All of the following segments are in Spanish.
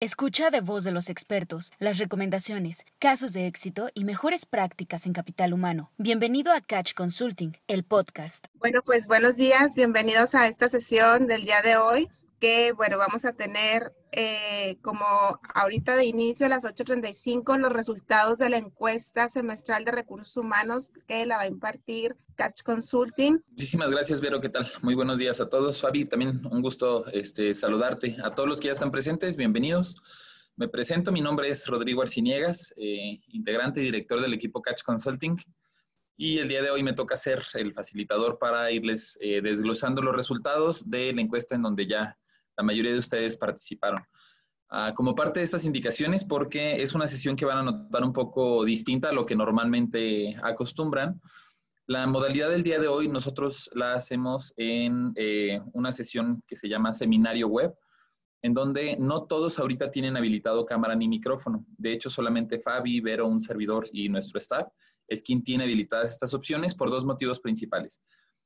Escucha de voz de los expertos las recomendaciones, casos de éxito y mejores prácticas en capital humano. Bienvenido a Catch Consulting, el podcast. Bueno, pues buenos días, bienvenidos a esta sesión del día de hoy que, bueno, vamos a tener eh, como ahorita de inicio a las 8.35 los resultados de la encuesta semestral de recursos humanos que la va a impartir Catch Consulting. Muchísimas gracias, Vero. ¿Qué tal? Muy buenos días a todos. Fabi, también un gusto este, saludarte. A todos los que ya están presentes, bienvenidos. Me presento, mi nombre es Rodrigo Arciniegas, eh, integrante y director del equipo Catch Consulting. Y el día de hoy me toca ser el facilitador para irles eh, desglosando los resultados de la encuesta en donde ya la mayoría de ustedes participaron. Ah, como parte de estas indicaciones, porque es una sesión que van a notar un poco distinta a lo que normalmente acostumbran, la modalidad del día de hoy nosotros la hacemos en eh, una sesión que se llama seminario web, en donde no todos ahorita tienen habilitado cámara ni micrófono. De hecho, solamente Fabi, Vero, un servidor y nuestro staff es quien tiene habilitadas estas opciones por dos motivos principales.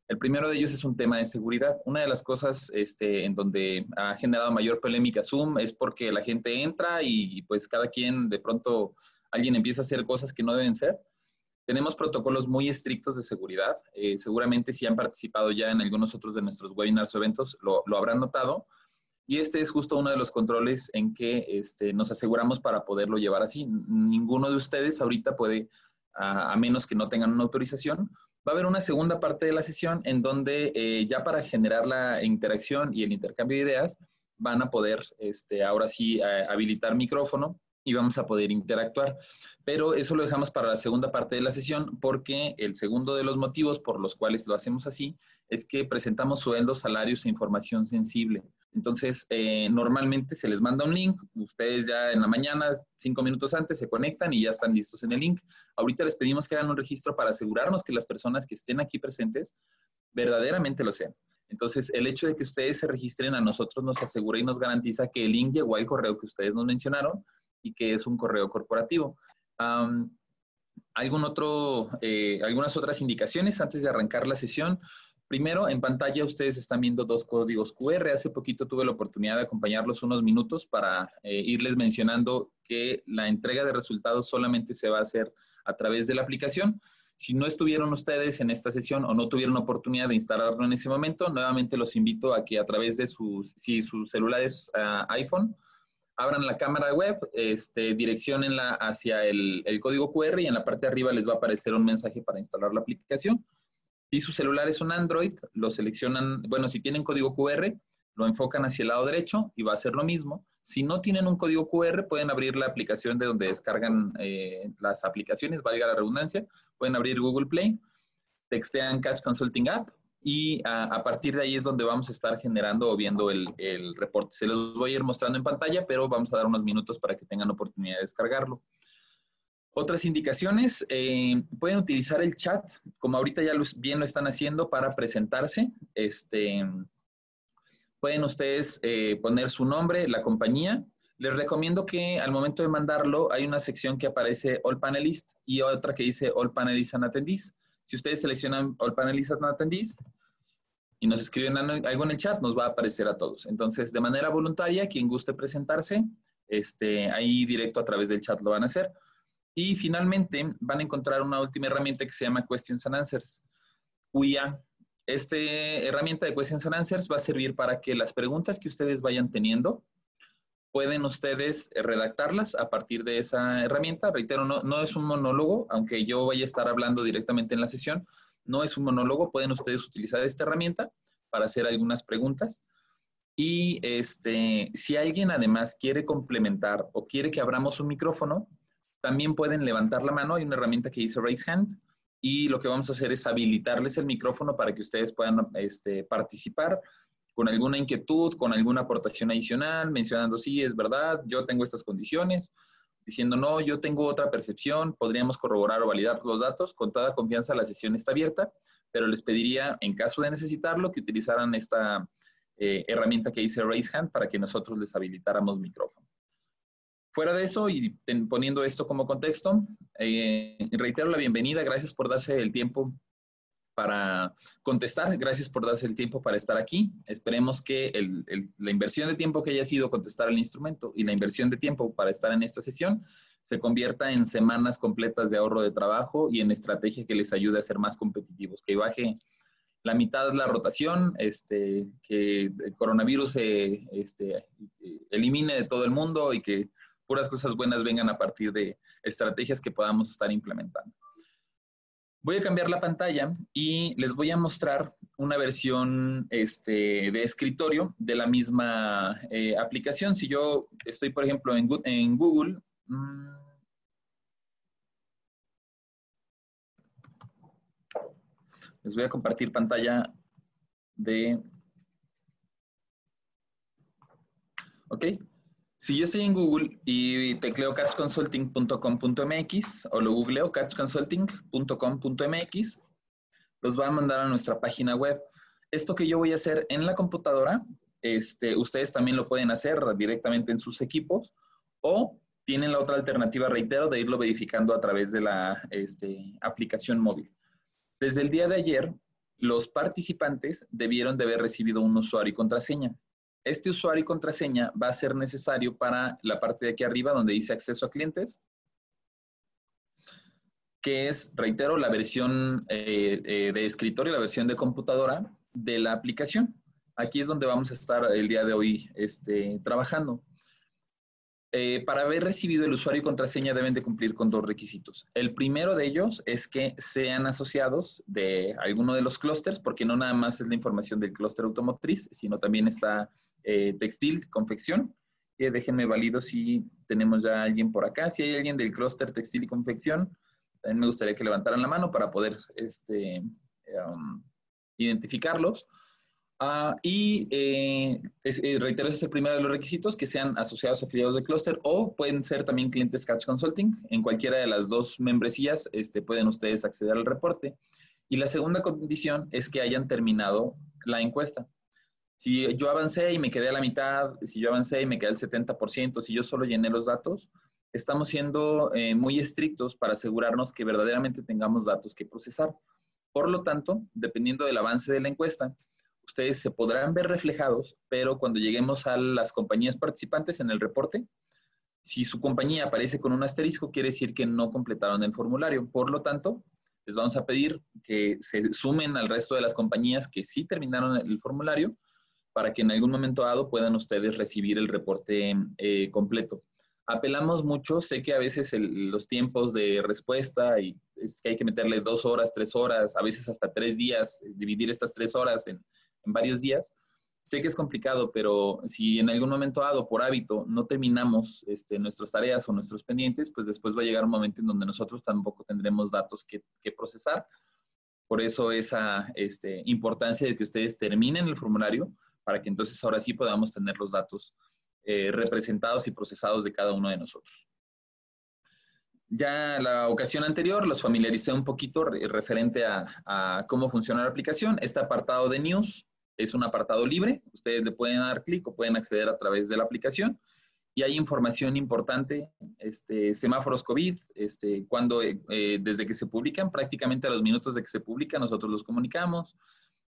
El primero de ellos es un tema de seguridad. Una de las cosas este, en donde ha generado mayor polémica Zoom es porque la gente entra y pues cada quien de pronto alguien empieza a hacer cosas que no deben ser. Tenemos protocolos muy estrictos de seguridad. Eh, seguramente si han participado ya en algunos otros de nuestros webinars o eventos lo, habrán notado. Y este es justo uno de los controles en que este, nos aseguramos para poderlo llevar así. Ninguno de ustedes ahorita puede, a menos que no tengan una autorización, va a haber una segunda parte de la sesión en donde eh, ya para generar la interacción y el intercambio de ideas van a poder este, ahora sí habilitar micrófono y vamos a poder interactuar. Pero eso lo dejamos para la segunda parte de la sesión porque el segundo de los motivos por los cuales lo hacemos así es que presentamos sueldos, salarios e información sensible. Entonces, eh, normalmente se les manda un link, ustedes ya en la mañana, cinco minutos antes, se conectan y ya están listos en el link. Ahorita les pedimos que hagan un registro para asegurarnos que las personas que estén aquí presentes verdaderamente lo sean. Entonces, el hecho de que ustedes se registren a nosotros nos asegura y nos garantiza que el link llegó al correo que ustedes nos mencionaron y que es un correo corporativo. ¿algún otro, eh, algunas otras indicaciones antes de arrancar la sesión. Primero, en pantalla ustedes están viendo dos códigos QR. Hace poquito tuve la oportunidad de acompañarlos unos minutos para eh, irles mencionando que la entrega de resultados solamente se va a hacer a través de la aplicación. Si no estuvieron ustedes en esta sesión o no tuvieron oportunidad de instalarlo en ese momento, nuevamente los invito a que a través de sus, si su celular es ah, iPhone, abran la cámara web, este, direccionenla hacia el, código QR y en la parte de arriba les va a aparecer un mensaje para instalar la aplicación. Si su celular es un Android, lo seleccionan, bueno, si tienen código QR, lo enfocan hacia el lado derecho y va a ser lo mismo. Si no tienen un código QR, pueden abrir la aplicación de donde descargan eh, las aplicaciones, valga la redundancia, pueden abrir Google Play, textean Catch Consulting App y a, partir de ahí es donde vamos a estar generando o viendo el, reporte. Se los voy a ir mostrando en pantalla, pero vamos a dar unos minutos para que tengan oportunidad de descargarlo. Otras indicaciones, eh, pueden utilizar el chat, como ahorita ya bien lo están haciendo para presentarse. Este, pueden ustedes eh, poner su nombre, la compañía. Les recomiendo que al momento de mandarlo hay una sección que aparece All Panelists y otra que dice All Panelists and Attendees. Si ustedes seleccionan All Panelists and Attendees y nos escriben algo en el chat, nos va a aparecer a todos. Entonces, de manera voluntaria, quien guste presentarse, este, ahí directo a través del chat lo van a hacer. Y finalmente van a encontrar una última herramienta que se llama Questions and Answers, UIA. Esta herramienta de Questions and Answers va a servir para que las preguntas que ustedes vayan teniendo, pueden ustedes eh, redactarlas a partir de esa herramienta. Reitero, no, no es un monólogo, aunque yo vaya a estar hablando directamente en la sesión, no es un monólogo, pueden ustedes utilizar esta herramienta para hacer algunas preguntas. Y este, si alguien además quiere complementar o quiere que abramos un micrófono, también pueden levantar la mano. Hay una herramienta que dice Raise Hand y lo que vamos a hacer es habilitarles el micrófono para que ustedes puedan este, participar con alguna inquietud, con alguna aportación adicional, mencionando, sí, es verdad, yo tengo estas condiciones, diciendo, no, yo tengo otra percepción, podríamos corroborar o validar los datos, con toda confianza la sesión está abierta, pero les pediría, en caso de necesitarlo, que utilizaran esta eh, herramienta que dice Raise Hand para que nosotros les habilitáramos micrófono. Fuera de eso y poniendo esto como contexto, eh, reitero la bienvenida, gracias por darse el tiempo para contestar. Gracias por darse el tiempo para estar aquí. Esperemos que la inversión de tiempo que haya sido contestar el instrumento y la inversión de tiempo para estar en esta sesión se convierta en semanas completas de ahorro de trabajo y en estrategia que les ayude a ser más competitivos, que baje la mitad la rotación, este, que el coronavirus se este, elimine de todo el mundo y que puras cosas buenas vengan a partir de estrategias que podamos estar implementando. Voy a cambiar la pantalla y les voy a mostrar una versión este, de escritorio de la misma eh, aplicación. Si yo estoy, por ejemplo, en, Google, mm, les voy a compartir pantalla de... ¿Ok? Si yo estoy en Google y tecleo catchconsulting.com.mx o lo googleo catchconsulting.com.mx, los va a mandar a nuestra página web. Esto que yo voy a hacer en la computadora, este, ustedes también lo pueden hacer directamente en sus equipos o tienen la otra alternativa, reitero, de irlo verificando a través de la este, aplicación móvil. Desde el día de ayer, los participantes debieron de haber recibido un usuario y contraseña. Este usuario y contraseña va a ser necesario para la parte de aquí arriba donde dice acceso a clientes, que es, reitero, la versión eh, eh, de escritorio, la versión de computadora de la aplicación. Aquí es donde vamos a estar el día de hoy este, trabajando. Eh, para haber recibido el usuario y contraseña deben de cumplir con dos requisitos. El primero de ellos es que sean asociados de alguno de los clústeres, porque no nada más es la información del clúster automotriz, sino también está eh, textil, confección. Eh, déjenme valido si tenemos ya alguien por acá. Si hay alguien del clúster textil y confección, también me gustaría que levantaran la mano para poder este, um, identificarlos. Ah, y eh, reitero, ese es el primero de los requisitos, que sean asociados afiliados de clúster o pueden ser también clientes Catch Consulting. En cualquiera de las dos membresías este, pueden ustedes acceder al reporte. Y la segunda condición es que hayan terminado la encuesta. Si yo avancé y me quedé a la mitad, si yo avancé y me quedé al 70%, si yo solo llené los datos, estamos siendo eh, muy estrictos para asegurarnos que verdaderamente tengamos datos que procesar. Por lo tanto, dependiendo del avance de la encuesta, ustedes se podrán ver reflejados, pero cuando lleguemos a las compañías participantes en el reporte, si su compañía aparece con un asterisco, quiere decir que no completaron el formulario. Por lo tanto, les vamos a pedir que se sumen al resto de las compañías que sí terminaron el formulario para que en algún momento dado puedan ustedes recibir el reporte eh, completo. Apelamos mucho, sé que a veces los tiempos de respuesta y es que hay que meterle dos horas, tres horas, a veces hasta tres días, dividir estas tres horas en, en varios días. Sé que es complicado, pero si en algún momento dado, por hábito, no terminamos este, nuestras tareas o nuestros pendientes, pues después va a llegar un momento en donde nosotros tampoco tendremos datos que, que procesar. Por eso esa este, importancia de que ustedes terminen el formulario para que entonces ahora sí podamos tener los datos eh, representados y procesados de cada uno de nosotros. Ya la ocasión anterior los familiaricé un poquito referente a, cómo funciona la aplicación. Este apartado de News es un apartado libre. Ustedes le pueden dar clic o pueden acceder a través de la aplicación. Y hay información importante, este, semáforos COVID, este, cuando, eh, desde que se publican, prácticamente a los minutos de que se publican, nosotros los comunicamos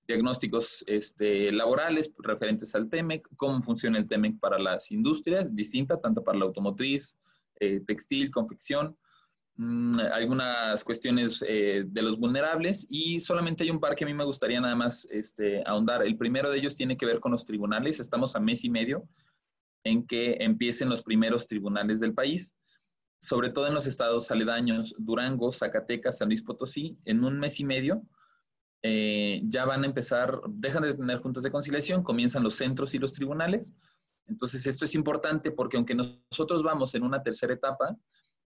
diagnósticos este, laborales referentes al TEMEC, cómo funciona el TEMEC para las industrias, distinta tanto para la automotriz, eh, textil, confección, mm, algunas cuestiones eh, de los vulnerables y solamente hay un par que a mí me gustaría nada más este, ahondar. El primero de ellos tiene que ver con los tribunales. Estamos a mes y medio en que empiecen los primeros tribunales del país, sobre todo en los estados aledaños, Durango, Zacatecas, San Luis Potosí, en un mes y medio eh, ya van a empezar, dejan de tener juntas de conciliación, comienzan los centros y los tribunales. Entonces, esto es importante porque aunque nosotros vamos en una tercera etapa,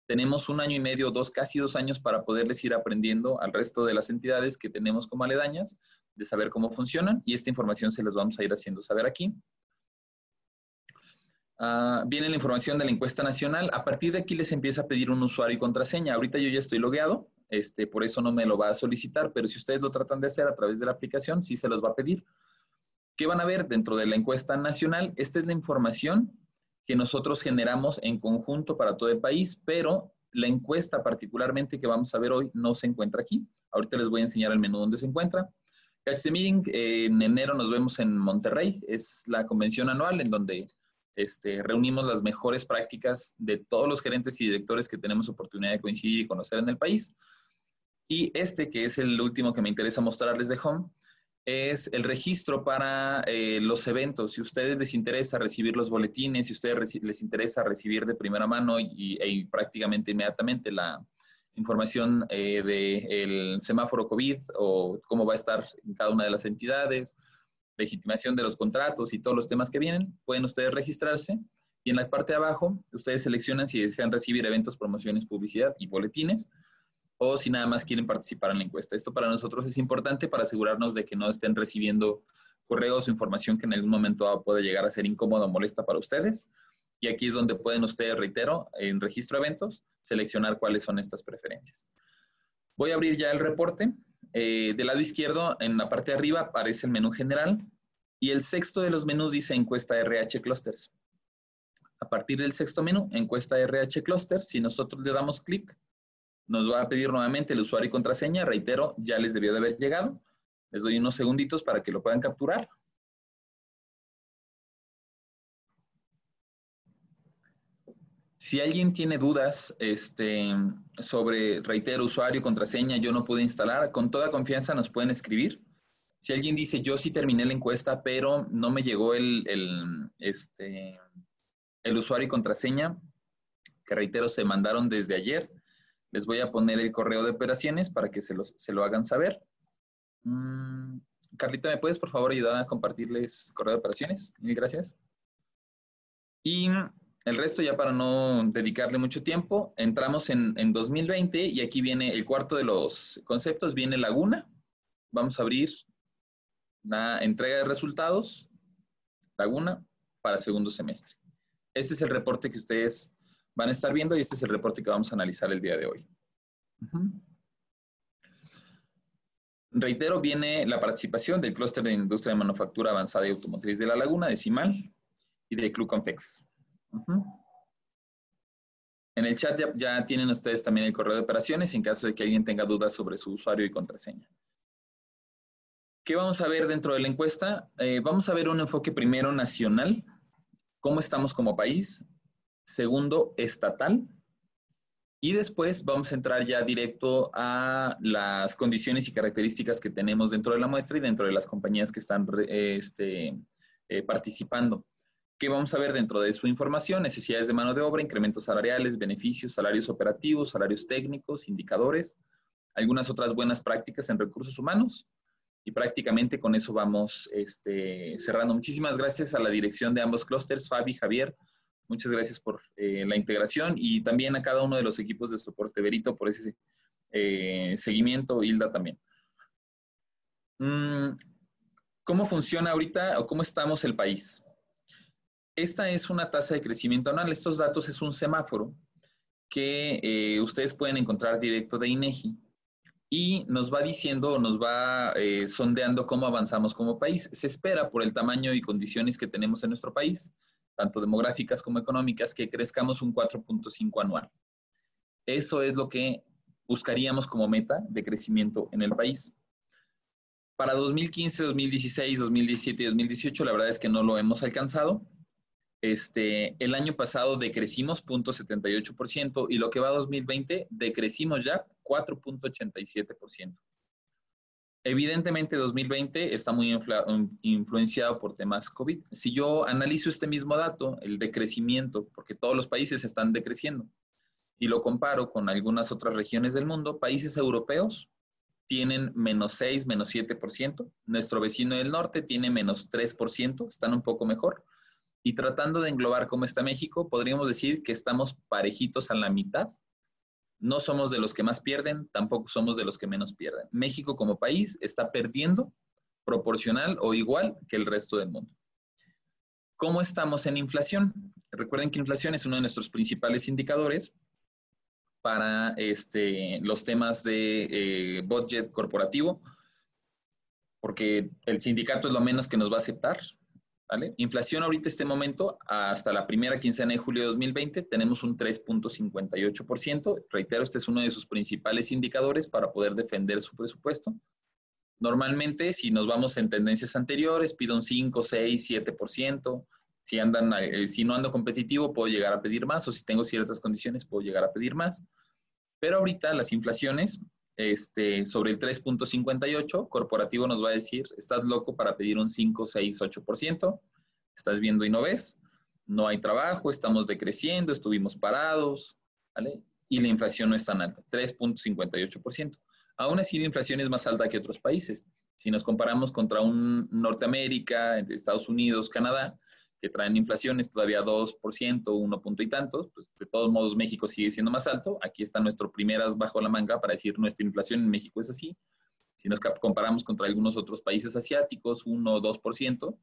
tenemos un año y medio, dos, casi dos años para poderles ir aprendiendo al resto de las entidades que tenemos como aledañas, de saber cómo funcionan y esta información se las vamos a ir haciendo saber aquí. Ah, viene la información de la encuesta nacional. A partir de aquí les empieza a pedir un usuario y contraseña. Ahorita yo ya estoy logueado, este, por eso no me lo va a solicitar, pero si ustedes lo tratan de hacer a través de la aplicación, sí se los va a pedir. ¿Qué van a ver dentro de la encuesta nacional? Esta es la información que nosotros generamos en conjunto para todo el país, pero La encuesta particularmente que vamos a ver hoy no se encuentra aquí. Ahorita les voy a enseñar el menú donde se encuentra. Catch en enero nos vemos en Monterrey. Es la convención anual en donde este, reunimos las mejores prácticas de todos los gerentes y directores que tenemos oportunidad de coincidir y conocer en el país. Y este, que es el último que me interesa mostrarles de Home, es el registro para eh, los eventos. Si a ustedes les interesa recibir los boletines, si a ustedes les interesa recibir de primera mano y, e prácticamente inmediatamente la información eh, del semáforo COVID o cómo va a estar en cada una de las entidades, legitimación de los contratos y todos los temas que vienen, pueden ustedes registrarse y en la parte de abajo ustedes seleccionan si desean recibir eventos, promociones, publicidad y boletines o si nada más quieren participar en la encuesta. Esto para nosotros es importante para asegurarnos de que no estén recibiendo correos o información que en algún momento pueda llegar a ser incómoda o molesta para ustedes. Y aquí es donde pueden ustedes, reitero, en registro de eventos, seleccionar cuáles son estas preferencias. Voy a abrir ya el reporte. Eh, del lado izquierdo, en la parte de arriba, aparece el menú general y el sexto de los menús dice encuesta RH Clusters. A partir del sexto menú, encuesta RH Clusters, si nosotros le damos clic, nos va a pedir nuevamente el usuario y contraseña. Reitero, ya les debió de haber llegado. Les doy unos segunditos para que lo puedan capturar. Si alguien tiene dudas este, sobre, reitero, usuario contraseña, yo no pude instalar, con toda confianza nos pueden escribir. Si alguien dice, yo sí terminé la encuesta, pero no me llegó el, el, este, el usuario y contraseña, que reitero, se mandaron desde ayer, les voy a poner el correo de operaciones para que se, se lo hagan saber. Mm, Carlita, ¿me puedes por favor ayudar a compartirles correo de operaciones? Mil gracias. Y el resto ya para no dedicarle mucho tiempo, entramos en, en 2020 y aquí viene el cuarto de los conceptos, viene Laguna. Vamos a abrir la entrega de resultados, Laguna, para segundo semestre. Este es el reporte que ustedes van a estar viendo y este es el reporte que vamos a analizar el día de hoy. Reitero, viene la participación del clúster de industria de manufactura avanzada y automotriz de La Laguna, Decimal, y de En el chat ya, tienen ustedes también el correo de operaciones en caso de que alguien tenga dudas sobre su usuario y contraseña. ¿Qué vamos a ver dentro de la encuesta? Eh, vamos a ver un enfoque primero nacional, cómo estamos como país, segundo estatal, y después vamos a entrar ya directo a las condiciones y características que tenemos dentro de la muestra y dentro de las compañías que están este, eh, participando. ¿Qué vamos a ver dentro de su información? Necesidades de mano de obra, incrementos salariales, beneficios, salarios operativos, salarios técnicos, indicadores, algunas otras buenas prácticas en recursos humanos. Y prácticamente con eso vamos este, cerrando. Muchísimas gracias a la dirección de ambos clústeres, Fabi, Javier, Muchas gracias por eh, la integración y también a cada uno de los equipos de soporte Verito por ese eh, seguimiento, Hilda también. Mm, ¿Cómo funciona ahorita o cómo estamos el país? Esta es una tasa de crecimiento anual. Estos datos es un semáforo que eh, ustedes pueden encontrar directo de INEGI y nos va diciendo o nos va sondeando cómo avanzamos como país. Se espera por el tamaño y condiciones que tenemos en nuestro país tanto demográficas como económicas, que crezcamos un 4.5 anual. Eso es lo que buscaríamos como meta de crecimiento en el país. Para 2015, 2016, 2017 y 2018, la verdad es que no lo hemos alcanzado. Este, el año pasado decrecimos 0.78% y lo que va a 2020 decrecimos ya 4.87%. Evidentemente 2020 está muy influenciado por temas COVID. Si yo analizo este mismo dato, el decrecimiento, porque todos los países están decreciendo, y lo comparo con algunas otras regiones del mundo, países europeos tienen menos 6, menos 7%, nuestro vecino del norte tiene menos 3%, están un poco mejor, y tratando de englobar cómo está México, podríamos decir que estamos parejitos a la mitad no somos de los que más pierden, tampoco somos de los que menos pierden. México como país está perdiendo proporcional o igual que el resto del mundo. ¿Cómo estamos en inflación? Recuerden que inflación es uno de nuestros principales indicadores para este, los temas de eh, budget corporativo, porque el sindicato es lo menos que nos va a aceptar. ¿Vale? Inflación ahorita, este momento, hasta la primera quincena de julio de 2020, tenemos un 3.58%. Reitero, este es uno de sus principales indicadores para poder defender su presupuesto. Normalmente, si nos vamos en tendencias anteriores, pido un 5, 6, 7%. Si, andan, eh, si no ando competitivo, puedo llegar a pedir más, o si tengo ciertas condiciones, puedo llegar a pedir más. Pero ahorita las inflaciones este, sobre el 3.58, corporativo nos va a decir, estás loco para pedir un 5, 6, 8%, estás viendo y no ves, no hay trabajo, estamos decreciendo, estuvimos parados. Y la inflación no es tan alta, 3.58%. Aún así, la inflación es más alta que otros países. Si nos comparamos contra un Norteamérica, Estados Unidos, Canadá, que traen inflaciones todavía 2%, 1 punto y tantos, pues de todos modos México sigue siendo más alto. Aquí está nuestro primeras bajo la manga para decir nuestra inflación en México es así. Si nos comparamos contra algunos otros países asiáticos, 1 o 2%,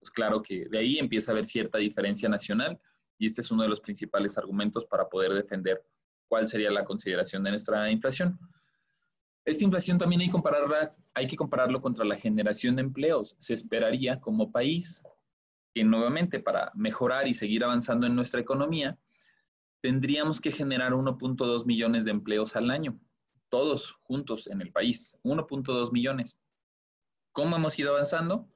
pues claro que de ahí empieza a haber cierta diferencia nacional y este es uno de los principales argumentos para poder defender cuál sería la consideración de nuestra inflación. Esta inflación también hay compararla, hay que compararlo contra la generación de empleos. Se esperaría como país que nuevamente para mejorar y seguir avanzando en nuestra economía, tendríamos que generar 1.2 millones de empleos al año, todos juntos en el país, 1.2 millones. ¿Cómo hemos ido avanzando?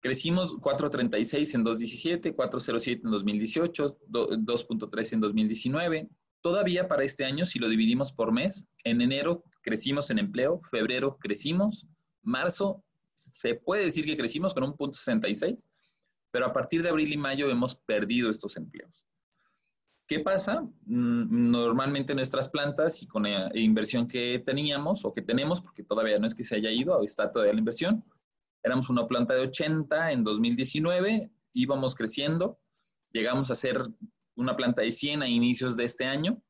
Crecimos 4.36 en 2017, 4.07 en 2018, 2.3 en 2019. Todavía para este año, si lo dividimos por mes, en enero crecimos en empleo, febrero crecimos, marzo se puede decir que crecimos con un punto 66 pero a partir de abril y mayo hemos perdido estos empleos. ¿Qué pasa? Mm, normalmente nuestras plantas y con la inversión que teníamos o que tenemos, porque todavía no es que se haya ido, está todavía la inversión, éramos una planta de 80 en 2019, íbamos creciendo, llegamos a ser una planta de 100 a inicios de este año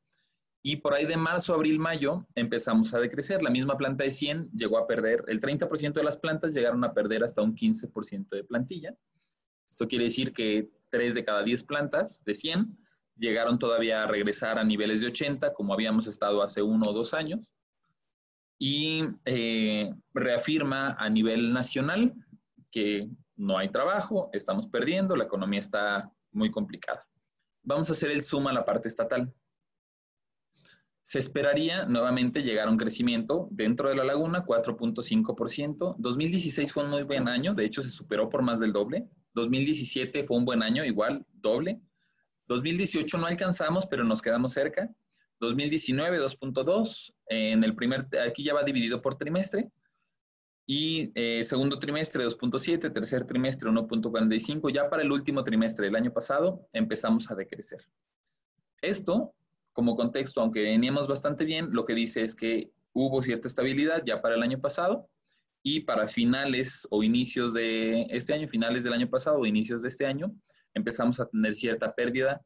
y por ahí de marzo, abril, mayo empezamos a decrecer. La misma planta de 100 llegó a perder, el 30% de las plantas llegaron a perder hasta un 15% de plantilla. Esto quiere decir que 3 de cada 10 plantas de 100 llegaron todavía a regresar a niveles de 80, como habíamos estado hace uno o dos años. Y eh, reafirma a nivel nacional que no hay trabajo, estamos perdiendo, la economía está muy complicada. Vamos a hacer el zoom a la parte estatal. Se esperaría nuevamente llegar a un crecimiento dentro de la laguna, 4.5%. 2016 fue un muy buen año, de hecho se superó por más del doble. 2017 fue un buen año, igual, doble. 2018 no alcanzamos, pero nos quedamos cerca. 2019, 2.2. En el primer, aquí ya va dividido por trimestre. Y eh, segundo trimestre, 2.7. Tercer trimestre, 1.45. Ya para el último trimestre del año pasado, empezamos a decrecer. Esto, como contexto, aunque veníamos bastante bien, lo que dice es que hubo cierta estabilidad ya para el año pasado y para finales o inicios de este año, finales del año pasado o inicios de este año, empezamos a tener cierta pérdida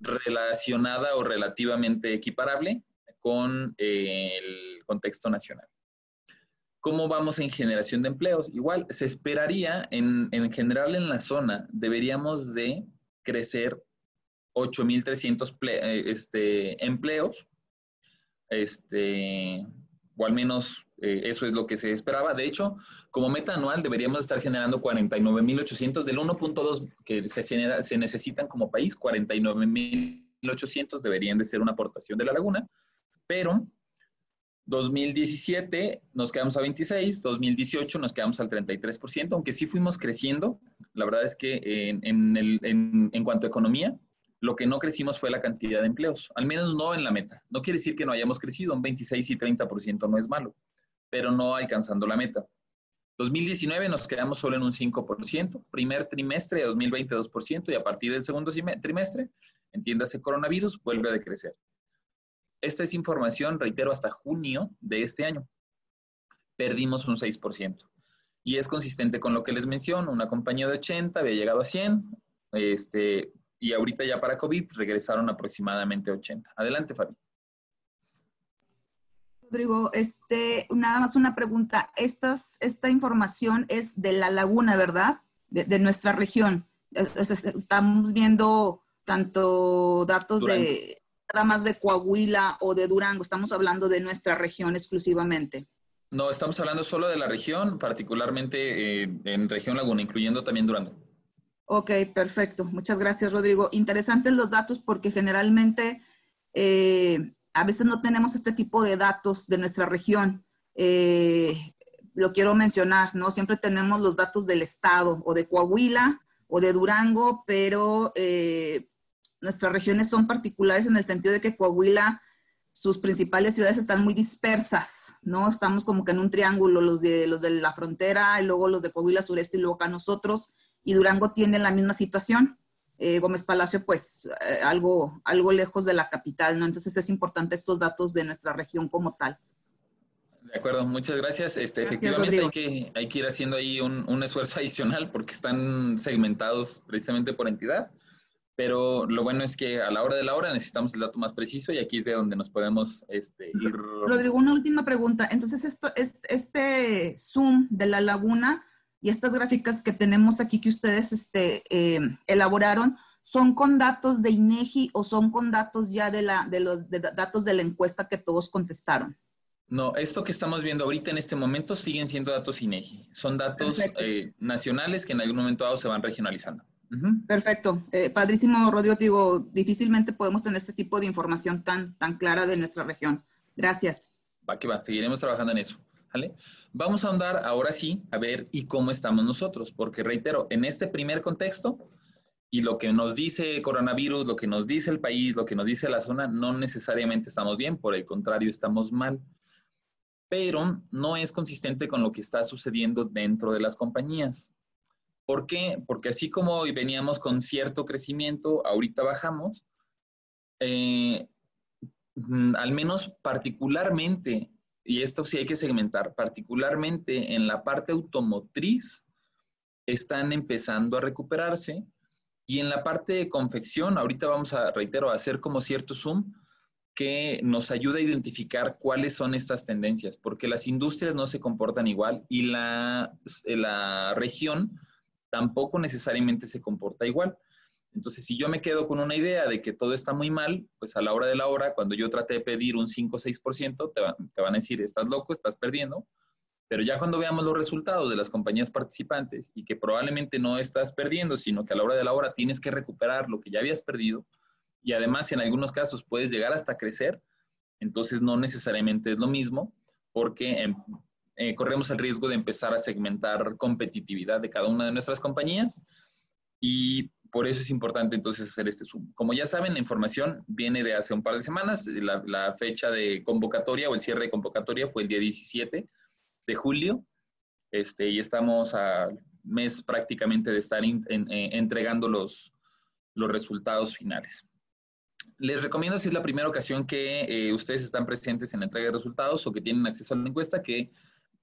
relacionada o relativamente equiparable con eh, el contexto nacional. ¿Cómo vamos en generación de empleos? Igual, se esperaría, en, en general en la zona, deberíamos de crecer 8.300 eh, este, empleos, este, o al menos eh, eso es lo que se esperaba. De hecho, como meta anual deberíamos estar generando 49.800 del 1.2 que se, genera, se necesitan como país, 49.800 deberían de ser una aportación de la laguna, pero 2017 nos quedamos a 26, 2018 nos quedamos al 33%, aunque sí fuimos creciendo. La verdad es que en, en, en cuanto a economía, lo que no crecimos fue la cantidad de empleos, al menos no en la meta. No quiere decir que no hayamos crecido, un 26 y 30% no es malo, pero no alcanzando la meta. 2019 nos quedamos solo en un 5%, primer trimestre de 2020 2% y a partir del segundo trimestre, entiéndase coronavirus, vuelve a decrecer. Esta es información, reitero, hasta junio de este año. Perdimos un 6%. Y es consistente con lo que les menciono, una compañía de 80 había llegado a 100, este, y ahorita ya para COVID regresaron aproximadamente 80. Adelante, Fabi. Rodrigo, este, nada más una pregunta. Estas, esta información es de la laguna, ¿verdad? De, nuestra región. Estamos viendo tanto datos de nada más de Coahuila o de Durango. Estamos hablando de nuestra región exclusivamente. No, estamos hablando solo de la región, particularmente eh, en región Laguna, incluyendo también Durango. Ok, perfecto. Muchas gracias, Rodrigo. Interesantes los datos porque generalmente eh, a veces no tenemos este tipo de datos de nuestra región. Eh, lo quiero mencionar, ¿no? Siempre tenemos los datos del estado o de Coahuila o de Durango, pero nuestras regiones son particulares en el sentido de que Coahuila sus principales ciudades están muy dispersas, ¿no? Estamos como que en un triángulo, los de, los de la frontera, y luego los de Coahuila Sureste y luego acá nosotros, y Durango tiene la misma situación. Eh, Gómez Palacio, pues, eh, algo, algo lejos de la capital, ¿no? Entonces es importante estos datos de nuestra región como tal. De acuerdo, muchas gracias. Este, efectivamente hay que, hay que ir haciendo ahí un, un esfuerzo adicional porque están segmentados precisamente por entidad pero lo bueno es que a la hora de la hora necesitamos el dato más preciso y aquí es de donde nos podemos este, ir. Rodrigo, una última pregunta. Entonces, esto, este Zoom de la laguna y estas gráficas que tenemos aquí que ustedes este, eh, elaboraron, ¿son con datos de INEGI o son con datos ya de, la, de los datos de la encuesta que todos contestaron? No, esto que estamos viendo ahorita en este momento siguen siendo datos INEGI. Son datos eh, nacionales que en algún momento dado se van regionalizando. Perfecto. Eh, padrísimo, Rodrigo. Digo, difícilmente podemos tener este tipo de información tan, tan clara de nuestra región. Gracias. Va que va, seguiremos trabajando en eso. ¿Vale? Vamos a andar ahora sí a ver y cómo estamos nosotros, porque reitero, en este primer contexto y lo que nos dice coronavirus, lo que nos dice el país, lo que nos dice la zona, no necesariamente estamos bien, por el contrario, estamos mal. Pero no es consistente con lo que está sucediendo dentro de las compañías. ¿Por qué? Porque así como veníamos con cierto crecimiento, ahorita bajamos, eh, mm, al menos particularmente, y esto sí hay que segmentar, particularmente en la parte automotriz, están empezando a recuperarse. Y en la parte de confección, ahorita vamos a, reitero, a hacer como cierto zoom que nos ayuda a identificar cuáles son estas tendencias, porque las industrias no se comportan igual y la, la región tampoco necesariamente se comporta igual. Entonces, si yo me quedo con una idea de que todo está muy mal, pues a la hora de la hora, cuando yo trate de pedir un 5 o 6%, te, te van a decir, estás loco, estás perdiendo. Pero ya cuando veamos los resultados de las compañías participantes y que probablemente no estás perdiendo, sino que a la hora de la hora tienes que recuperar lo que ya habías perdido y además en algunos casos puedes llegar hasta crecer, entonces no necesariamente es lo mismo porque en, eh, corremos el riesgo de empezar a segmentar competitividad de cada una de nuestras compañías y por eso es importante entonces hacer este Zoom. Como ya saben, la información viene de hace un par de semanas. La, fecha de convocatoria o el cierre de convocatoria fue el día 17 de julio este, y estamos a mes prácticamente de estar eh, entregando los, los resultados finales. Les recomiendo, si es la primera ocasión que eh, ustedes están presentes en la entrega de resultados o que tienen acceso a la encuesta, que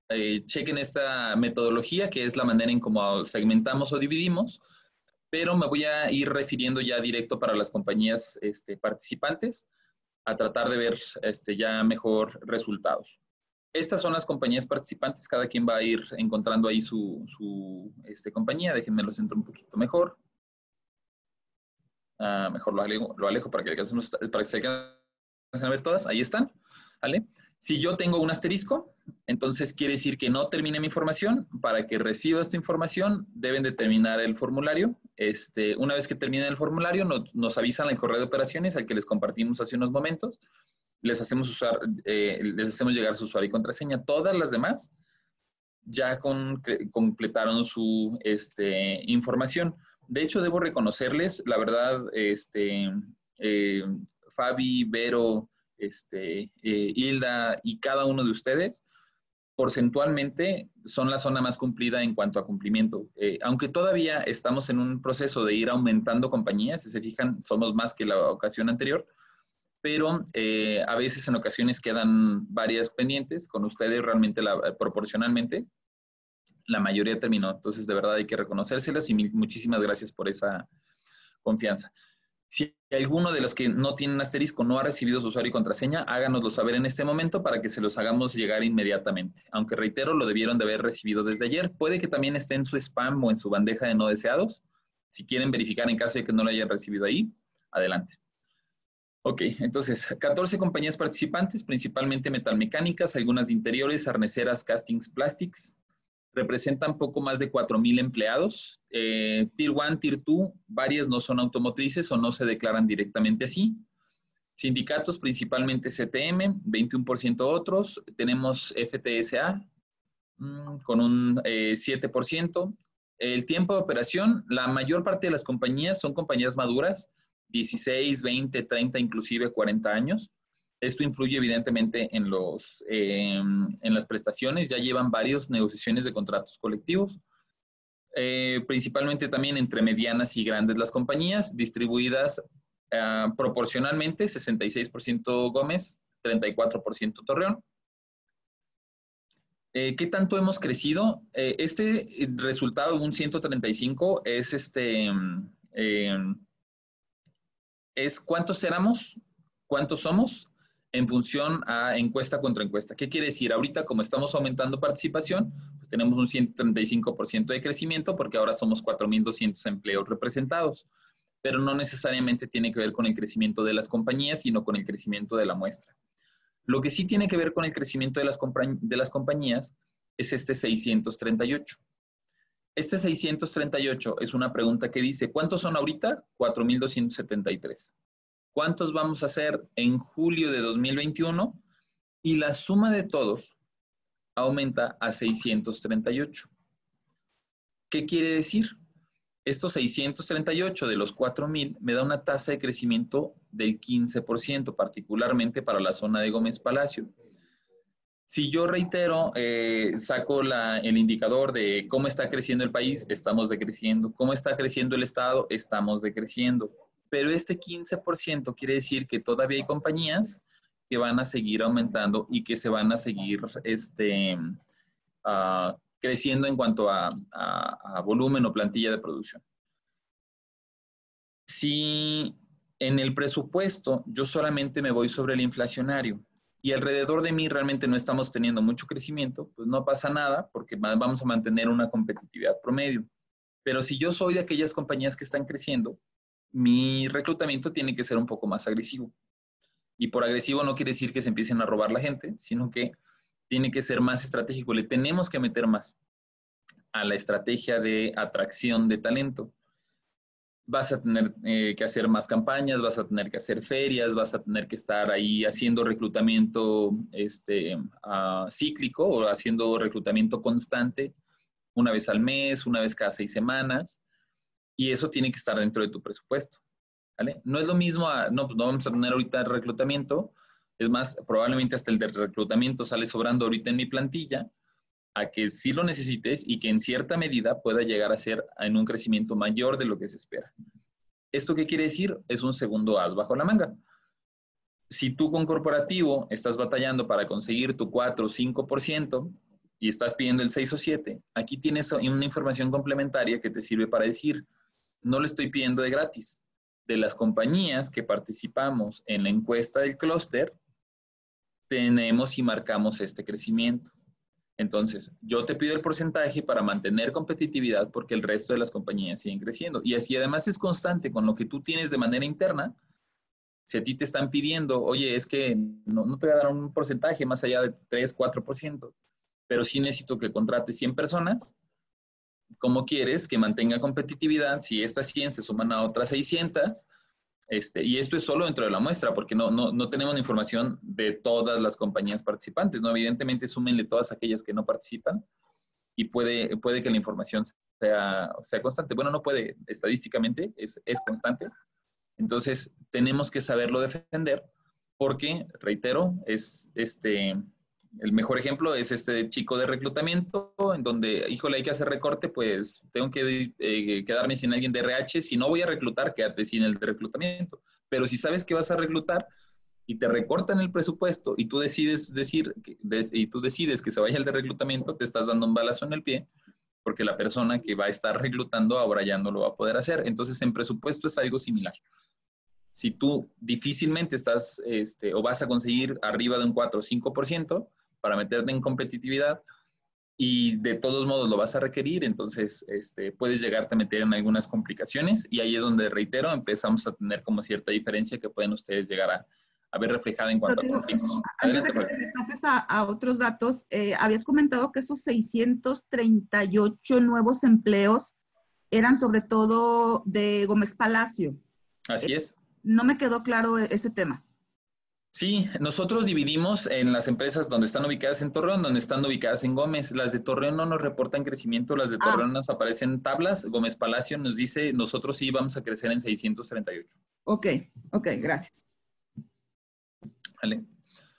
eh, chequen esta metodología, que es la manera en cómo segmentamos o dividimos, pero me voy a ir refiriendo ya directo para las compañías este, participantes a tratar de ver este, ya mejor resultados. Estas son las compañías participantes, cada quien va a ir encontrando ahí su, su este, compañía, déjenme lo centro un poquito mejor. Ah, mejor lo alejo, lo alejo para, que, para que se alcancen a ver todas, ahí están, ¿vale? Si yo tengo un asterisco, entonces quiere decir que no termine mi información. Para que reciba esta información, deben de terminar el formulario. Este, una vez que termine el formulario, nos, avisan el correo de operaciones al que les compartimos hace unos momentos. Les hacemos, usar, eh, les hacemos llegar su usuario y contraseña. Todas las demás ya completaron su este, información. De hecho, debo reconocerles, la verdad, este, eh, Fabi, Vero, este, eh, Hilda y cada uno de ustedes, porcentualmente son la zona más cumplida en cuanto a cumplimiento. Eh, aunque todavía estamos en un proceso de ir aumentando compañías, si se fijan, somos más que la ocasión anterior, pero eh, a veces en ocasiones quedan varias pendientes. Con ustedes realmente la, proporcionalmente la mayoría terminó. Entonces, de verdad hay que reconocérselas y muchísimas gracias por esa confianza. Si alguno de los que no tienen asterisco no ha recibido su usuario y contraseña, háganoslo saber en este momento para que se los hagamos llegar inmediatamente. Aunque reitero, lo debieron de haber recibido desde ayer. Puede que también esté en su spam o en su bandeja de no deseados. Si quieren verificar en caso de que no lo hayan recibido ahí, adelante. Ok, entonces, 14 compañías participantes, principalmente metalmecánicas, algunas de interiores, arneceras, castings, plastics. Representan poco más de 4.000 empleados. Eh, tier 1, Tier 2, varias no son automotrices o no se declaran directamente así. Sindicatos, principalmente CTM, 21% otros. Tenemos FTSA mm, con un 7%. Eh, El tiempo de operación, la mayor parte de las compañías son compañías maduras 16, 20, 30, inclusive 40 años. Esto influye evidentemente en, los, eh, en las prestaciones. Ya llevan varias negociaciones de contratos colectivos. Eh, principalmente también entre medianas y grandes las compañías, distribuidas uh, proporcionalmente, 66% Gómez, 34% Torreón. Eh, ¿Qué tanto hemos crecido? Este resultado de un 135 es este es cuántos éramos, cuántos somos en función a encuesta contra encuesta. ¿Qué quiere decir? Ahorita, como estamos aumentando participación, pues tenemos un 135% de crecimiento porque ahora somos 4.200 empleos representados, pero no necesariamente tiene que ver con el crecimiento de las compañías, sino con el crecimiento de la muestra. Lo que sí tiene que ver con el crecimiento de las, de las compañías es este 638. Este 638 es una pregunta que dice, ¿cuántos son ahorita? 4.273. ¿Cuántos vamos a hacer en julio de 2021? Y la suma de todos aumenta a 638. ¿Qué quiere decir? Estos 638 de los 4.000 me da una tasa de crecimiento del 15%, particularmente para la zona de Gómez Palacio. Si yo reitero, eh, saco el indicador de cómo está creciendo el país, estamos decreciendo. ¿Cómo está creciendo el Estado? Estamos decreciendo. Pero este 15% quiere decir que todavía hay compañías que van a seguir aumentando y que se van a seguir este, uh, creciendo en cuanto a, a volumen o plantilla de producción. Si en el presupuesto yo solamente me voy sobre el inflacionario, y alrededor de mí realmente no estamos teniendo mucho crecimiento, pues no pasa nada porque vamos a mantener una competitividad promedio. Pero si yo soy de aquellas compañías que están creciendo, mi reclutamiento tiene que ser un poco más agresivo. Y por agresivo no quiere decir que se empiecen a robar la gente, sino que tiene que ser más estratégico. Le tenemos que meter más a la estrategia de atracción de talento vas a tener eh, que hacer más campañas, vas a tener que hacer ferias, vas a tener que estar ahí haciendo reclutamiento este, uh, cíclico o haciendo reclutamiento constante una vez al mes, una vez cada seis semanas, y eso tiene que estar dentro de tu presupuesto. ¿vale? No es lo mismo, a, no, pues no vamos a tener ahorita reclutamiento, es más, probablemente hasta el de reclutamiento sale sobrando ahorita en mi plantilla, a que sí lo necesites y que en cierta medida pueda llegar a ser en un crecimiento mayor de lo que se espera. ¿Esto qué quiere decir? Es un segundo as bajo la manga. Si tú con corporativo estás batallando para conseguir tu 4 o 5% y estás pidiendo el 6 o 7, aquí tienes una información complementaria que te sirve para decir, no le estoy pidiendo de gratis. De las compañías que participamos en la encuesta del clúster, tenemos y marcamos este crecimiento. Entonces, yo te pido el porcentaje para mantener competitividad porque el resto de las compañías siguen creciendo. Y así además es constante con lo que tú tienes de manera interna. Si a ti te están pidiendo, oye, es que no, te voy a dar un porcentaje más allá de 3, 4%, pero sí necesito que contrates 100 personas, ¿cómo quieres que mantenga competitividad si estas 100 se suman a otras 600? Este, y esto es solo dentro de la muestra, porque no, no, no, tenemos información de todas las compañías participantes, ¿no? Evidentemente, súmenle todas aquellas que no participan y puede, puede que la información sea, sea constante. Bueno, no puede, estadísticamente es, es constante. Entonces, tenemos que saberlo defender porque, reitero, es este, el mejor ejemplo es este chico de reclutamiento, en donde, híjole, hay que hacer recorte, pues tengo que eh, quedarme sin alguien de RH. Si no voy a reclutar, quédate sin el de reclutamiento. Pero si sabes que vas a reclutar y te recortan el presupuesto y tú decides decir, y tú decides que se vaya el de reclutamiento, te estás dando un balazo en el pie, porque la persona que va a estar reclutando ahora ya no lo va a poder hacer. Entonces, en presupuesto es algo similar si tú difícilmente estás este, o vas a conseguir arriba de un 4 o 5%, para meterte en competitividad y de todos modos lo vas a requerir, entonces este, puedes llegarte a meter en algunas complicaciones y ahí es donde, reitero, empezamos a tener como cierta diferencia que pueden ustedes llegar a, a ver reflejada en cuanto a conflictos. Antes de que pases a, a, otros datos, eh, habías comentado que esos 638 nuevos empleos eran sobre todo de Gómez Palacio. Así es. No me quedó claro ese tema. Sí, nosotros dividimos en las empresas donde están ubicadas en Torreón, donde están ubicadas en Gómez. Las de Torreón no nos reportan crecimiento, las de ah. Torreón nos aparecen tablas. Gómez Palacio nos dice, nosotros sí vamos a crecer en 638. Ok, ok, gracias. Vale.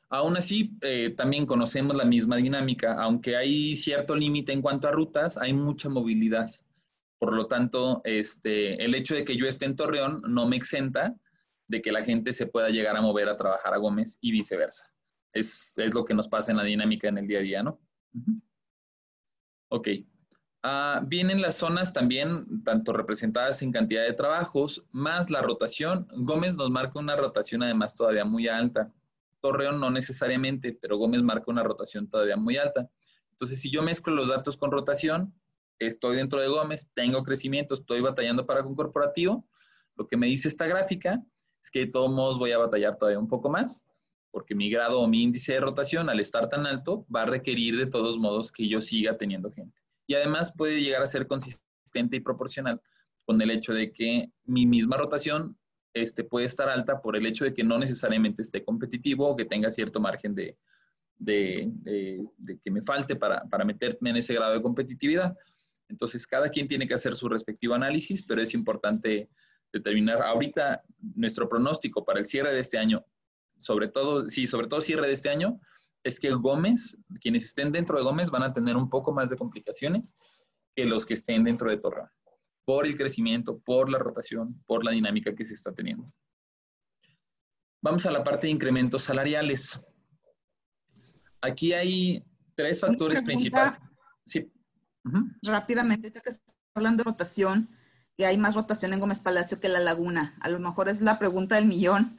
Aún así, eh, también conocemos la misma dinámica. Aunque hay cierto límite en cuanto a rutas, hay mucha movilidad. Por lo tanto, este, el hecho de que yo esté en Torreón no me exenta de que la gente se pueda llegar a mover a trabajar a Gómez y viceversa. Es, lo que nos pasa en la dinámica en el día a día, ¿no? Ok. Ah, vienen las zonas también, tanto representadas en cantidad de trabajos, más la rotación. Gómez nos marca una rotación además todavía muy alta. Torreón no necesariamente, pero Gómez marca una rotación todavía muy alta. Entonces, si yo mezclo los datos con rotación, estoy dentro de Gómez, tengo crecimiento, estoy batallando para un corporativo, lo que me dice esta gráfica es que de todos modos voy a batallar todavía un poco más, porque mi grado o mi índice de rotación, al estar tan alto, va a requerir de todos modos que yo siga teniendo gente. Y además puede llegar a ser consistente y proporcional con el hecho de que mi misma rotación este, puede estar alta por el hecho de que no necesariamente esté competitivo o que tenga cierto margen de, de, de, que me falte para, para meterme en ese grado de competitividad. Entonces, cada quien tiene que hacer su respectivo análisis, pero es importante determinar ahorita nuestro pronóstico para el cierre de este año, sobre todo, sí, sobre todo cierre de este año, es que Gómez, quienes estén dentro de Gómez van a tener un poco más de complicaciones que los que estén dentro de Torreón, por el crecimiento, por la rotación, por la dinámica que se está teniendo. Vamos a la parte de incrementos salariales. Aquí hay tres factores principales. Sí. Rápidamente, que hablando de rotación, que hay más rotación en Gómez Palacio que la Laguna? A lo mejor es la pregunta del millón.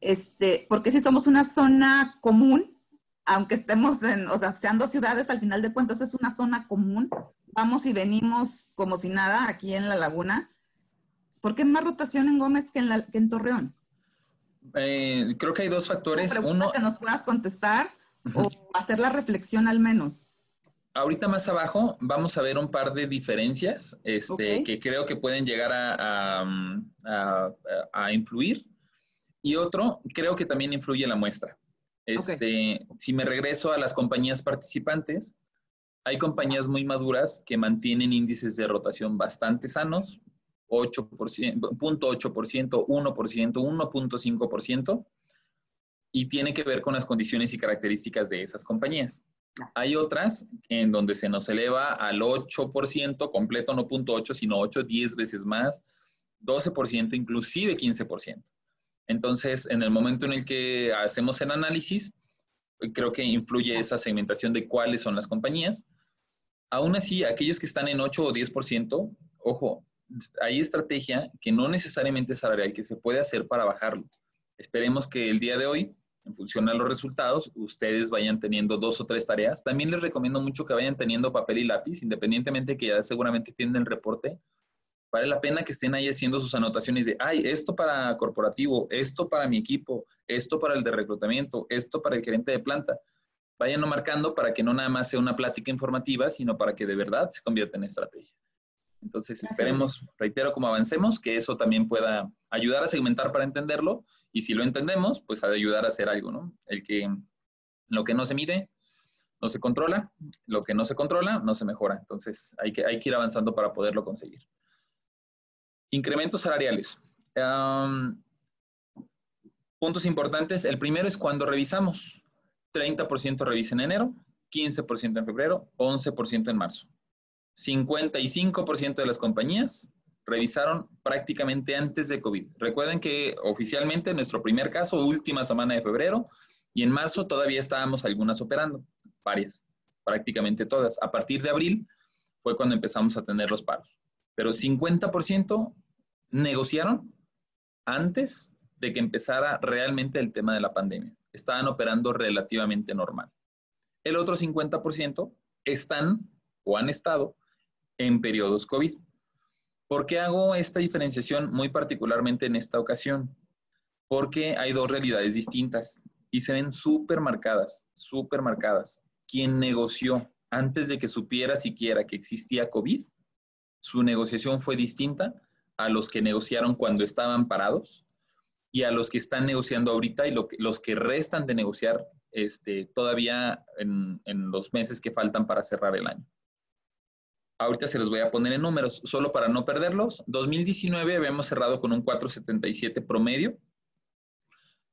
Este, porque si somos una zona común, aunque estemos en, o sea, sean dos ciudades, al final de cuentas es una zona común, vamos y venimos como si nada aquí en la Laguna. ¿Por qué más rotación en Gómez que en, que en Torreón? Eh, creo que hay dos factores. Uno que nos puedas contestar o hacer la reflexión al menos ahorita más abajo vamos a ver un par de diferencias este, que creo que pueden llegar a, a, influir. Y otro, creo que también influye la muestra. Este, Si me regreso a las compañías participantes, hay compañías muy maduras que mantienen índices de rotación bastante sanos, 8%, 0.8%, 1%, 1.5%, y tiene que ver con las condiciones y características de esas compañías. Hay otras en donde se nos eleva al 8%, completo no punto 8, sino 8, 10 veces más, 12%, inclusive 15%. Entonces, en el momento en el que hacemos el análisis, creo que influye esa segmentación de cuáles son las compañías. Aún así, aquellos que están en 8 o 10%, ojo, hay estrategia que no necesariamente es salarial, que se puede hacer para bajarlo. Esperemos que el día de hoy en función a los resultados, ustedes vayan teniendo dos o tres tareas. También les recomiendo mucho que vayan teniendo papel y lápiz, independientemente que ya seguramente tienen el reporte. Vale la pena que estén ahí haciendo sus anotaciones de, ay, esto para corporativo, esto para mi equipo, esto para el de reclutamiento, esto para el gerente de planta. Vayan marcando para que no nada más sea una plática informativa, sino para que de verdad se convierta en estrategia. Entonces, esperemos, reitero, como avancemos, que eso también pueda ayudar a segmentar para entenderlo y si lo entendemos, pues ayudar a hacer algo, ¿no? El que lo que no se mide, no se controla, lo que no se controla, no se mejora. Entonces, hay que, hay que ir avanzando para poderlo conseguir. Incrementos salariales. puntos importantes. El primero es cuando revisamos. 30% revisa en enero, 15% en febrero, 11% en marzo. 55% de las compañías revisaron prácticamente antes de COVID. Recuerden que oficialmente nuestro primer caso, última semana de febrero, y en marzo todavía estábamos algunas operando, varias, prácticamente todas. A partir de abril fue cuando empezamos a tener los paros. Pero 50% negociaron antes de que empezara realmente el tema de la pandemia. Estaban operando relativamente normal. El otro 50% están o han estado en periodos COVID. ¿Por qué hago esta diferenciación muy particularmente en esta ocasión? Porque hay dos realidades distintas y se ven súper marcadas, súper marcadas. Quien negoció antes de que supiera siquiera que existía COVID, su negociación fue distinta a los que negociaron cuando estaban parados y a los que están negociando ahorita y los que restan de negociar este, todavía en los meses que faltan para cerrar el año. Ahorita se los voy a poner en números, solo para no perderlos. 2019 habíamos cerrado con un 477 promedio,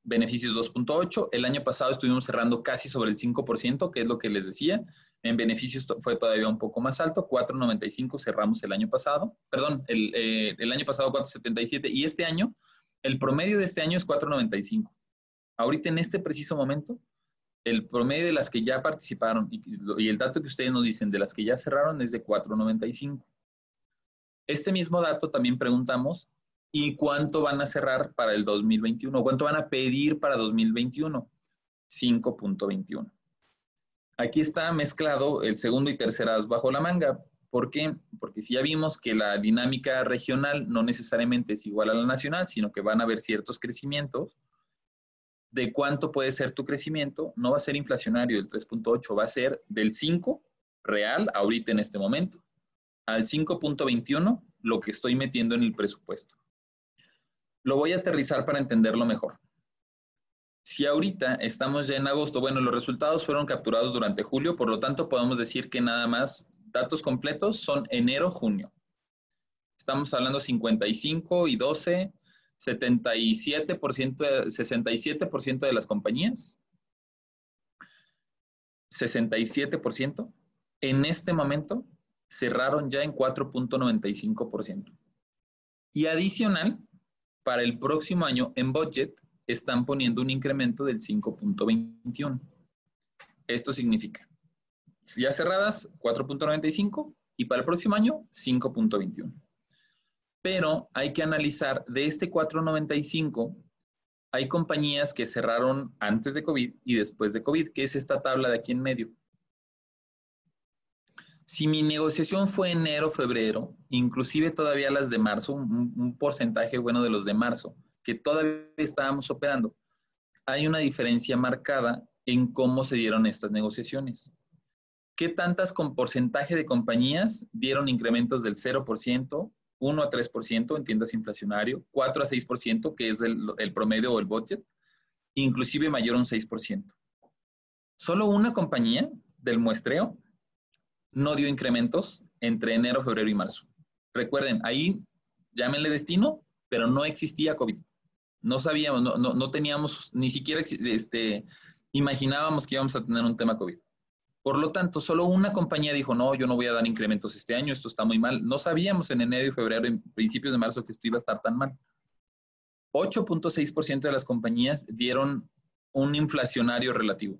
beneficios 2.8. El año pasado estuvimos cerrando casi sobre el 5%, que es lo que les decía. En beneficios fue todavía un poco más alto, 4.95 cerramos el año pasado. Perdón, el, eh, el año pasado 4.77 y este año, el promedio de este año es 4.95. Ahorita en este preciso momento, el promedio de las que ya participaron y, el dato que ustedes nos dicen de las que ya cerraron es de 4.95. Este mismo dato también preguntamos ¿Y cuánto van a cerrar para el 2021? ¿Cuánto van a pedir para 2021? 5.21. Aquí está mezclado el segundo y tercer as bajo la manga. ¿Por qué? Porque si ya vimos que la dinámica regional no necesariamente es igual a la nacional, sino que van a haber ciertos crecimientos, de cuánto puede ser tu crecimiento, no va a ser inflacionario del 3.8, va a ser del 5 real ahorita en este momento, al 5.21 lo que estoy metiendo en el presupuesto. Lo voy a aterrizar para entenderlo mejor. Si ahorita estamos ya en agosto, bueno, los resultados fueron capturados durante julio, por lo tanto podemos decir que nada más datos completos son enero-junio. Estamos hablando 55 y 12, 77%, 67% de las compañías, 67% en este momento cerraron ya en 4.95%. Y adicional, para el próximo año en budget están poniendo un incremento del 5.21. Esto significa, ya cerradas, 4.95 y para el próximo año, 5.21. Pero hay que analizar de este 4.95, hay compañías que cerraron antes de COVID y después de COVID, que es esta tabla de aquí en medio. Si mi negociación fue enero, febrero, inclusive todavía las de marzo, un, porcentaje bueno de los de marzo, que todavía estábamos operando, hay una diferencia marcada en cómo se dieron estas negociaciones. ¿Qué tantas con porcentaje de compañías dieron incrementos del 0%, 1 a 3% en tiendas inflacionario, 4 a 6%, que es el, promedio o el budget, inclusive mayor a un 6%? Solo una compañía del muestreo no dio incrementos entre enero, febrero y marzo. Recuerden, ahí llámenle destino, pero no existía COVID. No sabíamos, no, no, teníamos, ni siquiera este, imaginábamos que íbamos a tener un tema COVID. Por lo tanto, solo una compañía dijo, no, yo no voy a dar incrementos este año, esto está muy mal. No sabíamos en enero y febrero, en principios de marzo, que esto iba a estar tan mal. 8.6% de las compañías dieron un inflacionario relativo.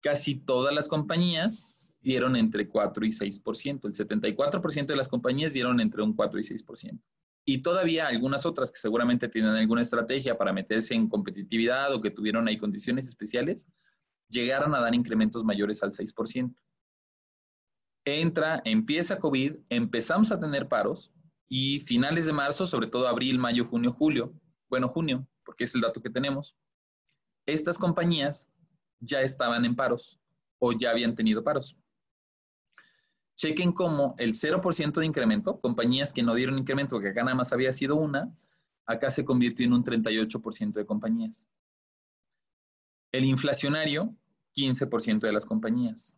Casi todas las compañías dieron entre 4 y 6%. El 74% de las compañías dieron entre un 4 y 6%. Y todavía algunas otras que seguramente tienen alguna estrategia para meterse en competitividad o que tuvieron ahí condiciones especiales, llegaron a dar incrementos mayores al 6%. Entra, empieza COVID, empezamos a tener paros y finales de marzo, sobre todo abril, mayo, junio, julio, bueno, junio, porque es el dato que tenemos, estas compañías ya estaban en paros o ya habían tenido paros. Chequen cómo el 0% de incremento, compañías que no dieron incremento, que acá nada más había sido una, acá se convirtió en un 38% de compañías. El inflacionario, 15% de las compañías.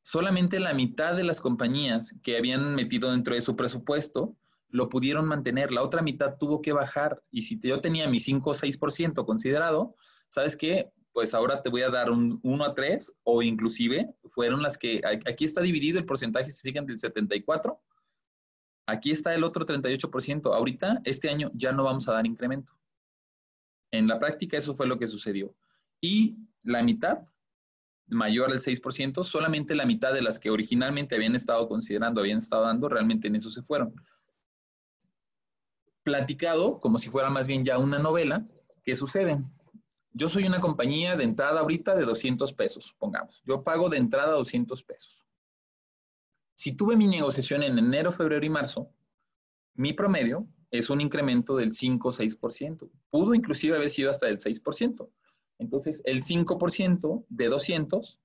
Solamente la mitad de las compañías que habían metido dentro de su presupuesto lo pudieron mantener. La otra mitad tuvo que bajar. Y si yo tenía mi 5 o 6% considerado, ¿sabes qué? pues ahora te voy a dar un 1 a 3 o inclusive fueron las que, aquí está dividido el porcentaje, se fijan, del 74, aquí está el otro 38%. Ahorita, este año, ya no vamos a dar incremento. En la práctica, eso fue lo que sucedió. Y la mitad, mayor al 6%, solamente la mitad de las que originalmente habían estado considerando, habían estado dando, realmente en eso se fueron. Platicado, como si fuera más bien ya una novela, ¿qué sucede? yo soy una compañía de entrada ahorita de 200 pesos, pongamos. Yo pago de entrada 200 pesos. Si tuve mi negociación en enero, febrero y marzo, mi promedio es un incremento del 5 o 6%. Pudo inclusive haber sido hasta el 6%. Entonces, el 5% de 200,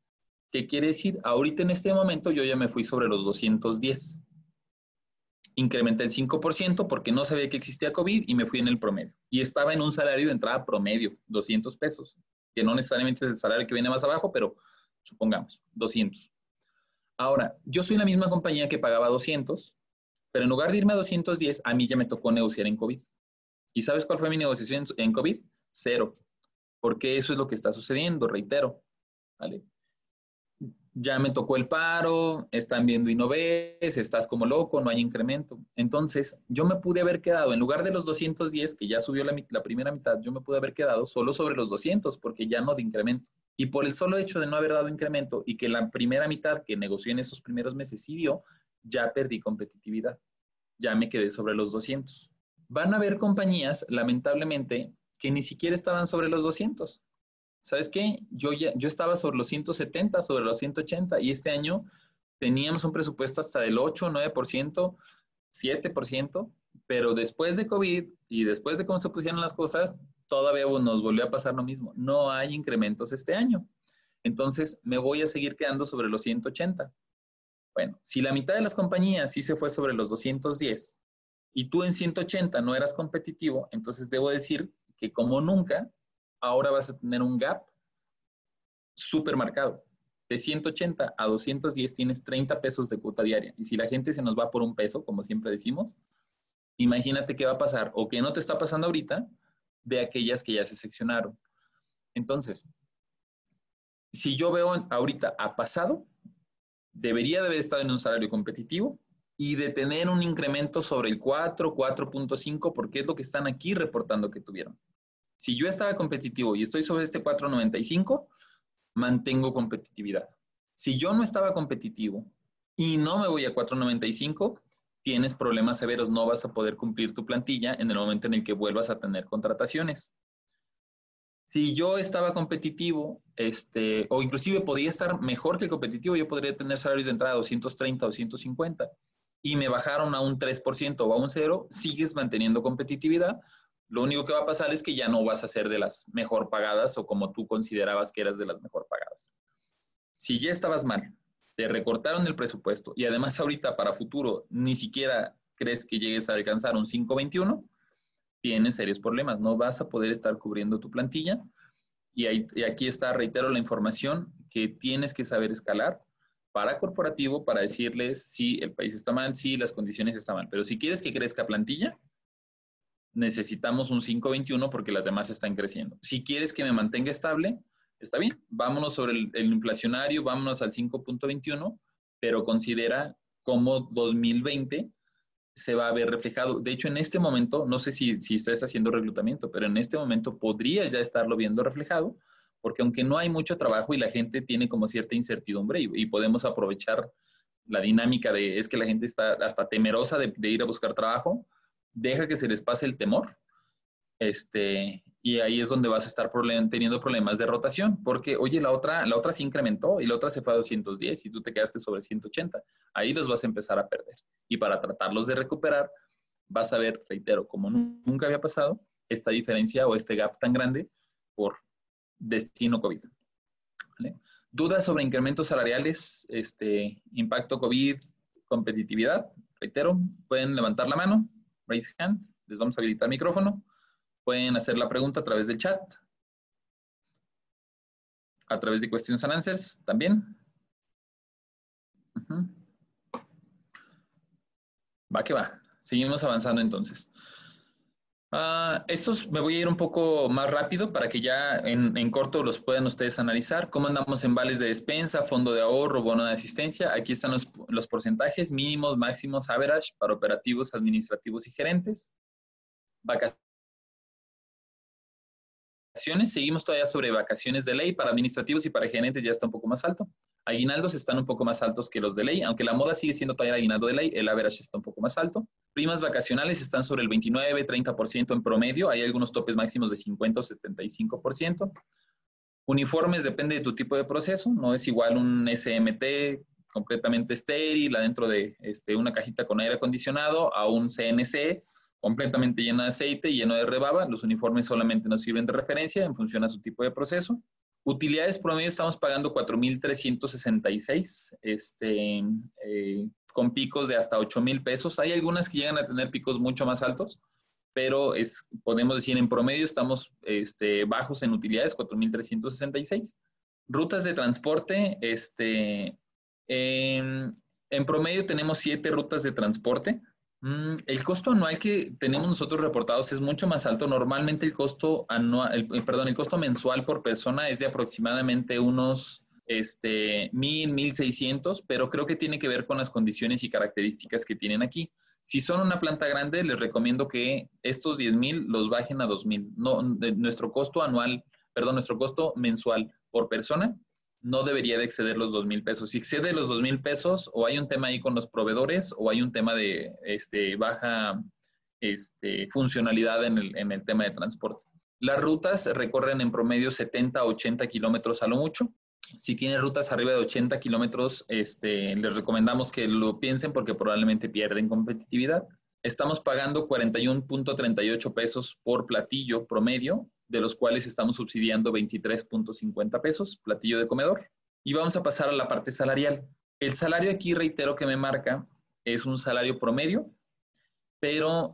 ¿qué quiere decir? Ahorita en este momento yo ya me fui sobre los 210. Incrementé el 5% porque no sabía que existía COVID y me fui en el promedio. Y estaba en un salario de entrada promedio, 200 pesos, que no necesariamente es el salario que viene más abajo, pero supongamos, 200. Ahora, yo soy la misma compañía que pagaba 200, pero en lugar de irme a 210, a mí ya me tocó negociar en COVID. ¿Y sabes cuál fue mi negociación en COVID? Cero. Porque eso es lo que está sucediendo, reitero. ¿Vale? Ya me tocó el paro, están viendo y no ves, estás como loco, no hay incremento. Entonces, yo me pude haber quedado, en lugar de los 210, que ya subió la, primera mitad, yo me pude haber quedado solo sobre los 200, porque ya no de incremento. Y por el solo hecho de no haber dado incremento y que la primera mitad que negocié en esos primeros meses sí dio, ya perdí competitividad. Ya me quedé sobre los 200. Van a haber compañías, lamentablemente, que ni siquiera estaban sobre los 200. ¿Sabes qué? Yo, ya, yo estaba sobre los 170, sobre los 180 y este año teníamos un presupuesto hasta del 8, 9%, 7%, pero después de COVID y después de cómo se pusieron las cosas, todavía nos volvió a pasar lo mismo. No hay incrementos este año. Entonces, me voy a seguir quedando sobre los 180. Bueno, si la mitad de las compañías sí se fue sobre los 210 y tú en 180 no eras competitivo, entonces debo decir que como nunca, ahora vas a tener un gap súper marcado. De 180 a 210 tienes 30 pesos de cuota diaria. Y si la gente se nos va por un peso, como siempre decimos, imagínate qué va a pasar o que no te está pasando ahorita de aquellas que ya se seccionaron. Entonces, si yo veo ahorita a pasado, debería de haber estado en un salario competitivo y de tener un incremento sobre el 4, 4.5, porque es lo que están aquí reportando que tuvieron. Si yo estaba competitivo y estoy sobre este 4.95, mantengo competitividad. Si yo no estaba competitivo y no me voy a 4.95, tienes problemas severos, no vas a poder cumplir tu plantilla en el momento en el que vuelvas a tener contrataciones. Si yo estaba competitivo, este, o inclusive podía estar mejor que el competitivo, yo podría tener salarios de entrada 230, 250, y me bajaron a un 3% o a un 0, sigues manteniendo competitividad. Lo único que va a pasar es que ya no vas a ser de las mejor pagadas o como tú considerabas que eras de las mejor pagadas. Si ya estabas mal, te recortaron el presupuesto y además ahorita para futuro ni siquiera crees que llegues a alcanzar un 521, tienes serios problemas, no vas a poder estar cubriendo tu plantilla. Y, aquí está, reitero la información, que tienes que saber escalar para corporativo para decirles si el país está mal, si las condiciones están mal. Pero si quieres que crezca plantilla, necesitamos un 521 porque las demás están creciendo. Si quieres que me mantenga estable, está bien, vámonos sobre el, el inflacionario, vámonos al 5.21, pero considera cómo 2020 se va a ver reflejado. De hecho, en este momento, no sé si, si estás haciendo reclutamiento, pero en este momento podrías ya estarlo viendo reflejado, porque aunque no hay mucho trabajo y la gente tiene como cierta incertidumbre y, podemos aprovechar la dinámica de es que la gente está hasta temerosa de, ir a buscar trabajo, deja que se les pase el temor. Este, y ahí es donde vas a estar teniendo problemas de rotación, porque, oye, la otra, la otra se incrementó y la otra se fue a 210 y tú te quedaste sobre 180. Ahí los vas a empezar a perder. Y para tratarlos de recuperar, vas a ver, reitero, como nunca había pasado, esta diferencia o este gap tan grande por destino COVID. ¿Dudas sobre incrementos salariales, este, impacto COVID, competitividad? Reitero, pueden levantar la mano, raise hand, les vamos a habilitar micrófono. Pueden hacer la pregunta a través del chat. A través de questions and answers también. Va que va. Seguimos avanzando entonces. Uh, estos me voy a ir un poco más rápido para que ya en, corto los puedan ustedes analizar. ¿Cómo andamos en vales de despensa, fondo de ahorro, bono de asistencia? Aquí están los, los porcentajes mínimos, máximos, average para operativos, administrativos y gerentes. Vacaciones Seguimos todavía sobre vacaciones de ley. Para administrativos y para gerentes ya está un poco más alto. Aguinaldos están un poco más altos que los de ley, aunque la moda sigue siendo todavía aguinaldo de ley, el average está un poco más alto. Primas vacacionales están sobre el 29, 30% en promedio. Hay algunos topes máximos de 50 o 75%. Uniformes depende de tu tipo de proceso. No es igual un SMT completamente estéril adentro de este, una cajita con aire acondicionado a un CNC completamente lleno de aceite y lleno de rebaba. Los uniformes solamente nos sirven de referencia en función a su tipo de proceso. Utilidades promedio estamos pagando 4.366, este, eh, con picos de hasta 8.000 pesos. Hay algunas que llegan a tener picos mucho más altos, pero es, podemos decir en promedio estamos este, bajos en utilidades, 4.366. Rutas de transporte, este, en, en promedio tenemos siete rutas de transporte. Mm, el costo anual que tenemos nosotros reportados es mucho más alto. Normalmente el costo anual, perdón, el costo mensual por persona es de aproximadamente unos este, 1000, 1600, pero creo que tiene que ver con las condiciones y características que tienen aquí. Si son una planta grande, les recomiendo que estos 10,000 los bajen a 2000. No, nuestro costo anual, perdón, nuestro costo mensual por persona no debería de exceder los dos mil pesos. Si excede los dos mil pesos, o hay un tema ahí con los proveedores, o hay un tema de este, baja este, funcionalidad en el, tema de transporte. Las rutas recorren en promedio 70 a 80 kilómetros a lo mucho. Si tienen rutas arriba de 80 kilómetros, este, les recomendamos que lo piensen porque probablemente pierden competitividad. Estamos pagando 41.38 pesos por platillo promedio de los cuales estamos subsidiando 23.50 pesos, platillo de comedor. Y vamos a pasar a la parte salarial. El salario aquí, reitero que me marca, es un salario promedio, pero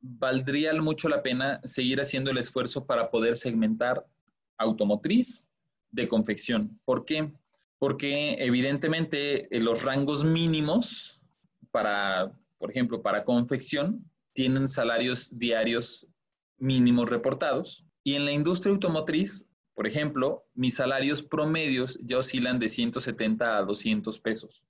valdría mucho la pena seguir haciendo el esfuerzo para poder segmentar automotriz de confección. ¿Por qué? Porque evidentemente eh, los rangos mínimos para, por ejemplo, para confección, tienen salarios diarios mínimos reportados. Y en la industria automotriz, por ejemplo, mis salarios promedios ya oscilan de 170 a 200 pesos,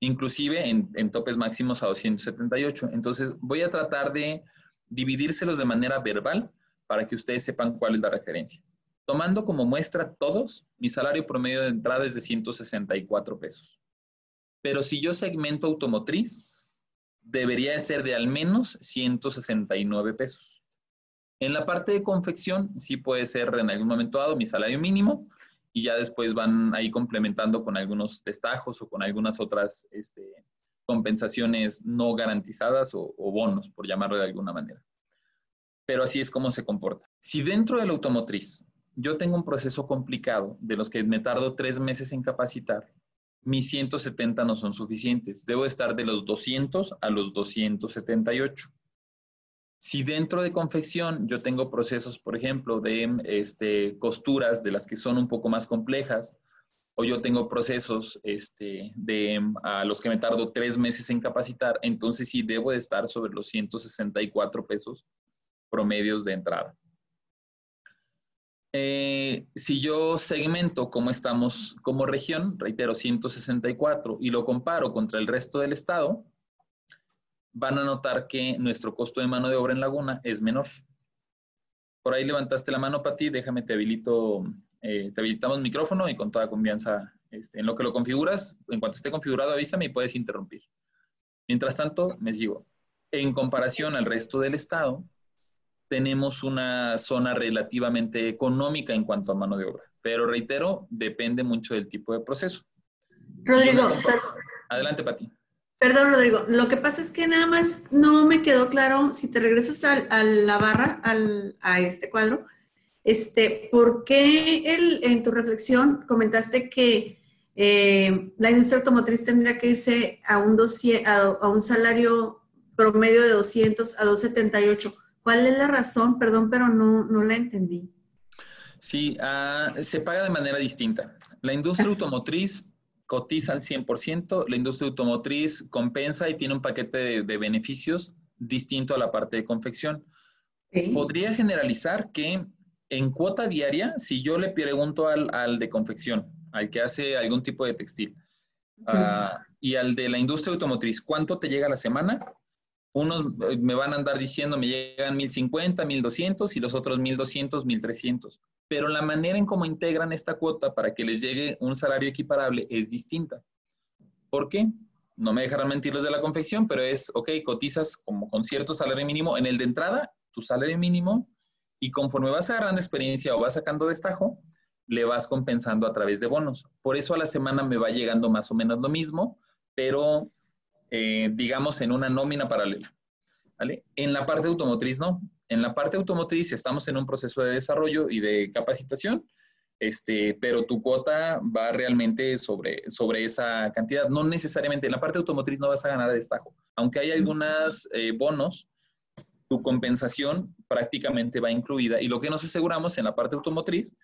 inclusive en, topes máximos a 278. Entonces, voy a tratar de dividírselos de manera verbal para que ustedes sepan cuál es la referencia. Tomando como muestra todos, mi salario promedio de entrada es de 164 pesos. Pero si yo segmento automotriz, debería de ser de al menos 169 pesos. En la parte de confección, sí puede ser en algún momento dado mi salario mínimo y ya después van ahí complementando con algunos destajos o con algunas otras este, compensaciones no garantizadas o, o bonos, por llamarlo de alguna manera. Pero así es como se comporta. Si dentro de la automotriz yo tengo un proceso complicado de los que me tardo tres meses en capacitar, mis 170 no son suficientes. Debo estar de los 200 a los 278. Si dentro de confección yo tengo procesos, por ejemplo, de este, costuras de las que son un poco más complejas, o yo tengo procesos este, de a los que me tardo tres meses en capacitar, entonces sí debo de estar sobre los 164 pesos promedios de entrada. Eh, si yo segmento cómo estamos como región, reitero, 164, y lo comparo contra el resto del estado, van a notar que nuestro costo de mano de obra en Laguna es menor. Por ahí levantaste la mano, Pati, déjame, te habilito, eh, te habilitamos micrófono y con toda confianza, este, en lo que lo configuras, en cuanto esté configurado, avísame y puedes interrumpir. Mientras tanto, me sigo. En comparación al resto del estado, tenemos una zona relativamente económica en cuanto a mano de obra, pero reitero, depende mucho del tipo de proceso. Rodrigo, adelante, Pati. Perdón, Rodrigo. Lo que pasa es que nada más no me quedó claro, si te regresas a la barra, a este cuadro, este, ¿por qué el, en tu reflexión comentaste que eh, la industria automotriz tendría que irse a un, a, un salario promedio de 200 a 278? ¿Cuál es la razón? Perdón, pero no, no la entendí. Sí, ah, se paga de manera distinta. La industria automotriz cotiza al 100%, la industria automotriz compensa y tiene un paquete de, beneficios distinto a la parte de confección. Podría generalizar que en cuota diaria, si yo le pregunto al, de confección, al que hace algún tipo de textil, ah, y al de la industria automotriz, ¿cuánto te llega a la semana? Unos eh, me van a andar diciendo, me llegan 1050, 1200 y los otros 1200, 1300. Pero la manera en cómo integran esta cuota para que les llegue un salario equiparable es distinta. ¿Por qué? No me dejarán mentir los de la confección, pero es, ok, cotizas como con cierto salario mínimo en el de entrada, tu salario mínimo, y conforme vas agarrando experiencia o vas sacando destajo, le vas compensando a través de bonos. Por eso a la semana me va llegando más o menos lo mismo, pero eh, digamos en una nómina paralela. ¿vale? En la parte automotriz no. En la parte automotriz estamos en un proceso de desarrollo y de capacitación, este, pero tu cuota va realmente sobre, sobre esa cantidad. No necesariamente, en la parte automotriz no vas a ganar de destajo. Aunque hay algunos eh, bonos, tu compensación prácticamente va incluida. Y lo que nos aseguramos en la parte automotriz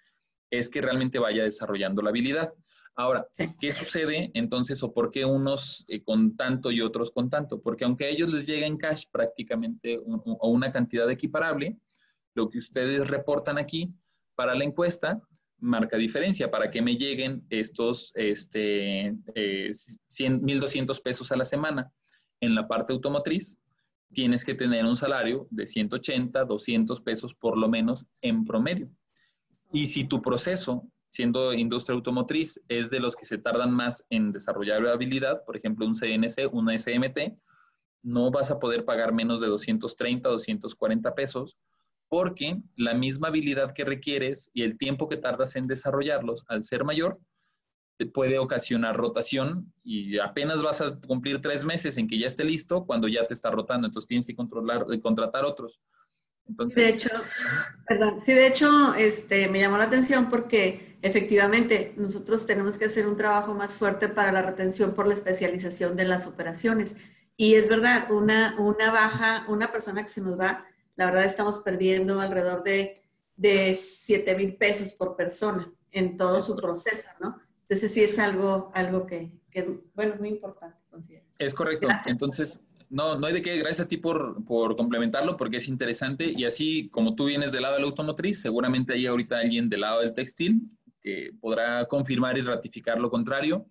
es que realmente vaya desarrollando la habilidad. Ahora, ¿qué sucede entonces o por qué unos eh, con tanto y otros con tanto? Porque aunque a ellos les llega en cash prácticamente o una cantidad equiparable, lo que ustedes reportan aquí para la encuesta marca diferencia. Para que me lleguen estos este, 1.200 eh, pesos a la semana en la parte automotriz, tienes que tener un salario de 180, 200 pesos por lo menos en promedio. Y si tu proceso, siendo industria automotriz, es de los que se tardan más en desarrollar la habilidad, por ejemplo, un CNC, una SMT, no vas a poder pagar menos de 230, 240 pesos, porque la misma habilidad que requieres y el tiempo que tardas en desarrollarlos, al ser mayor, te puede ocasionar rotación y apenas vas a cumplir tres meses en que ya esté listo cuando ya te está rotando. Entonces tienes que controlar, contratar otros. Entonces, de hecho, perdón, sí, de hecho, este, me llamó la atención porque efectivamente nosotros tenemos que hacer un trabajo más fuerte para la retención por la especialización de las operaciones. Y es verdad, una, una baja, una persona que se nos va, la verdad estamos perdiendo alrededor de, de 7 mil pesos por persona en todo su proceso, ¿no? Entonces sí es algo, algo que, que bueno, muy importante, considero. Es correcto. Entonces, no, no hay de qué, gracias a ti por, por, complementarlo, porque es interesante. Y así como tú vienes del lado de la automotriz, seguramente hay ahorita alguien del lado del textil que podrá confirmar y ratificar lo contrario.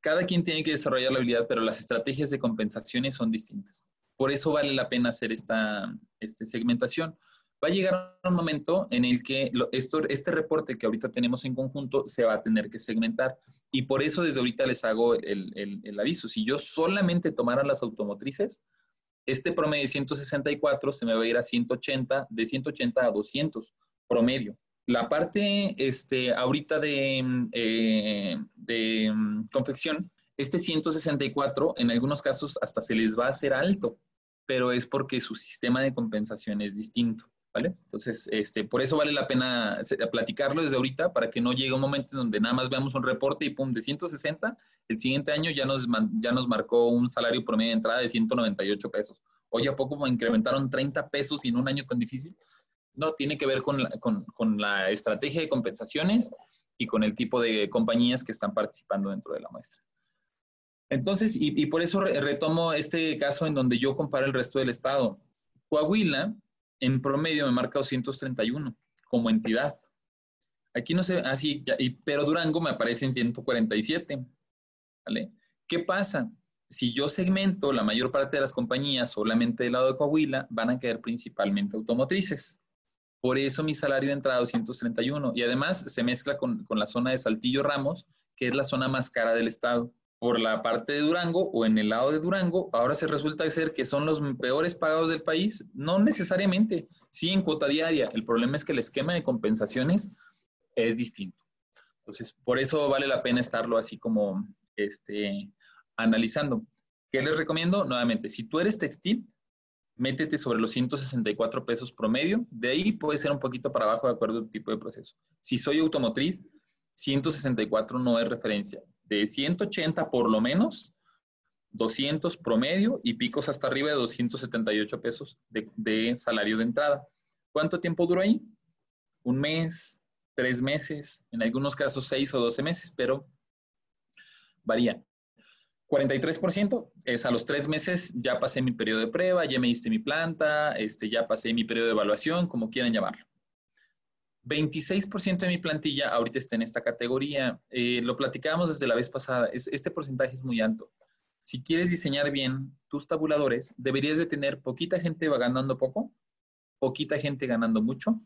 Cada quien tiene que desarrollar la habilidad, pero las estrategias de compensaciones son distintas. Por eso vale la pena hacer esta, esta segmentación va a llegar un momento en el que esto, este reporte que ahorita tenemos en conjunto se va a tener que segmentar. Y por eso desde ahorita les hago el, el, el aviso. Si yo solamente tomara las automotrices, este promedio de 164 se me va a ir a 180, de 180 a 200 promedio. La parte este, ahorita de, eh, de mm, confección, este 164 en algunos casos hasta se les va a hacer alto, pero es porque su sistema de compensación es distinto. ¿Vale? Entonces, este, por eso vale la pena platicarlo desde ahorita para que no llegue un momento en donde nada más veamos un reporte y pum, de 160, el siguiente año ya nos, ya nos marcó un salario promedio de entrada de 198 pesos. Hoy a poco incrementaron 30 pesos y en un año tan difícil. No, tiene que ver con la, con, la estrategia de compensaciones y con el tipo de compañías que están participando dentro de la muestra. Entonces, y, y por eso retomo este caso en donde yo comparo el resto del estado. Coahuila en promedio me marca 231 como entidad. Aquí no sé, así, ah, pero Durango me aparece en 147. ¿Vale? ¿Qué pasa? Si yo segmento la mayor parte de las compañías solamente del lado de Coahuila, van a caer principalmente automotrices. Por eso mi salario de entrada es 231. Y además se mezcla con, con la zona de Saltillo Ramos, que es la zona más cara del estado por la parte de Durango o en el lado de Durango, ahora se resulta ser que son los peores pagados del país. No necesariamente, sí en cuota diaria. El problema es que el esquema de compensaciones es distinto. Entonces, por eso vale la pena estarlo así como este, analizando. ¿Qué les recomiendo? Nuevamente, si tú eres textil, métete sobre los 164 pesos promedio. De ahí puede ser un poquito para abajo de acuerdo al tipo de proceso. Si soy automotriz, 164 no es referencia de 180 por lo menos, 200 promedio y picos hasta arriba de 278 pesos de, salario de entrada. ¿Cuánto tiempo duró ahí? Un mes, tres meses, en algunos casos seis o doce meses, pero varía. 43% es a los tres meses ya pasé mi periodo de prueba, ya me diste mi planta, este, ya pasé mi periodo de evaluación, como quieran llamarlo. 26% de mi plantilla ahorita está en esta categoría. Eh, lo platicábamos desde la vez pasada. este porcentaje es muy alto. Si quieres diseñar bien tus tabuladores, deberías de tener poquita gente ganando poco, poquita gente ganando mucho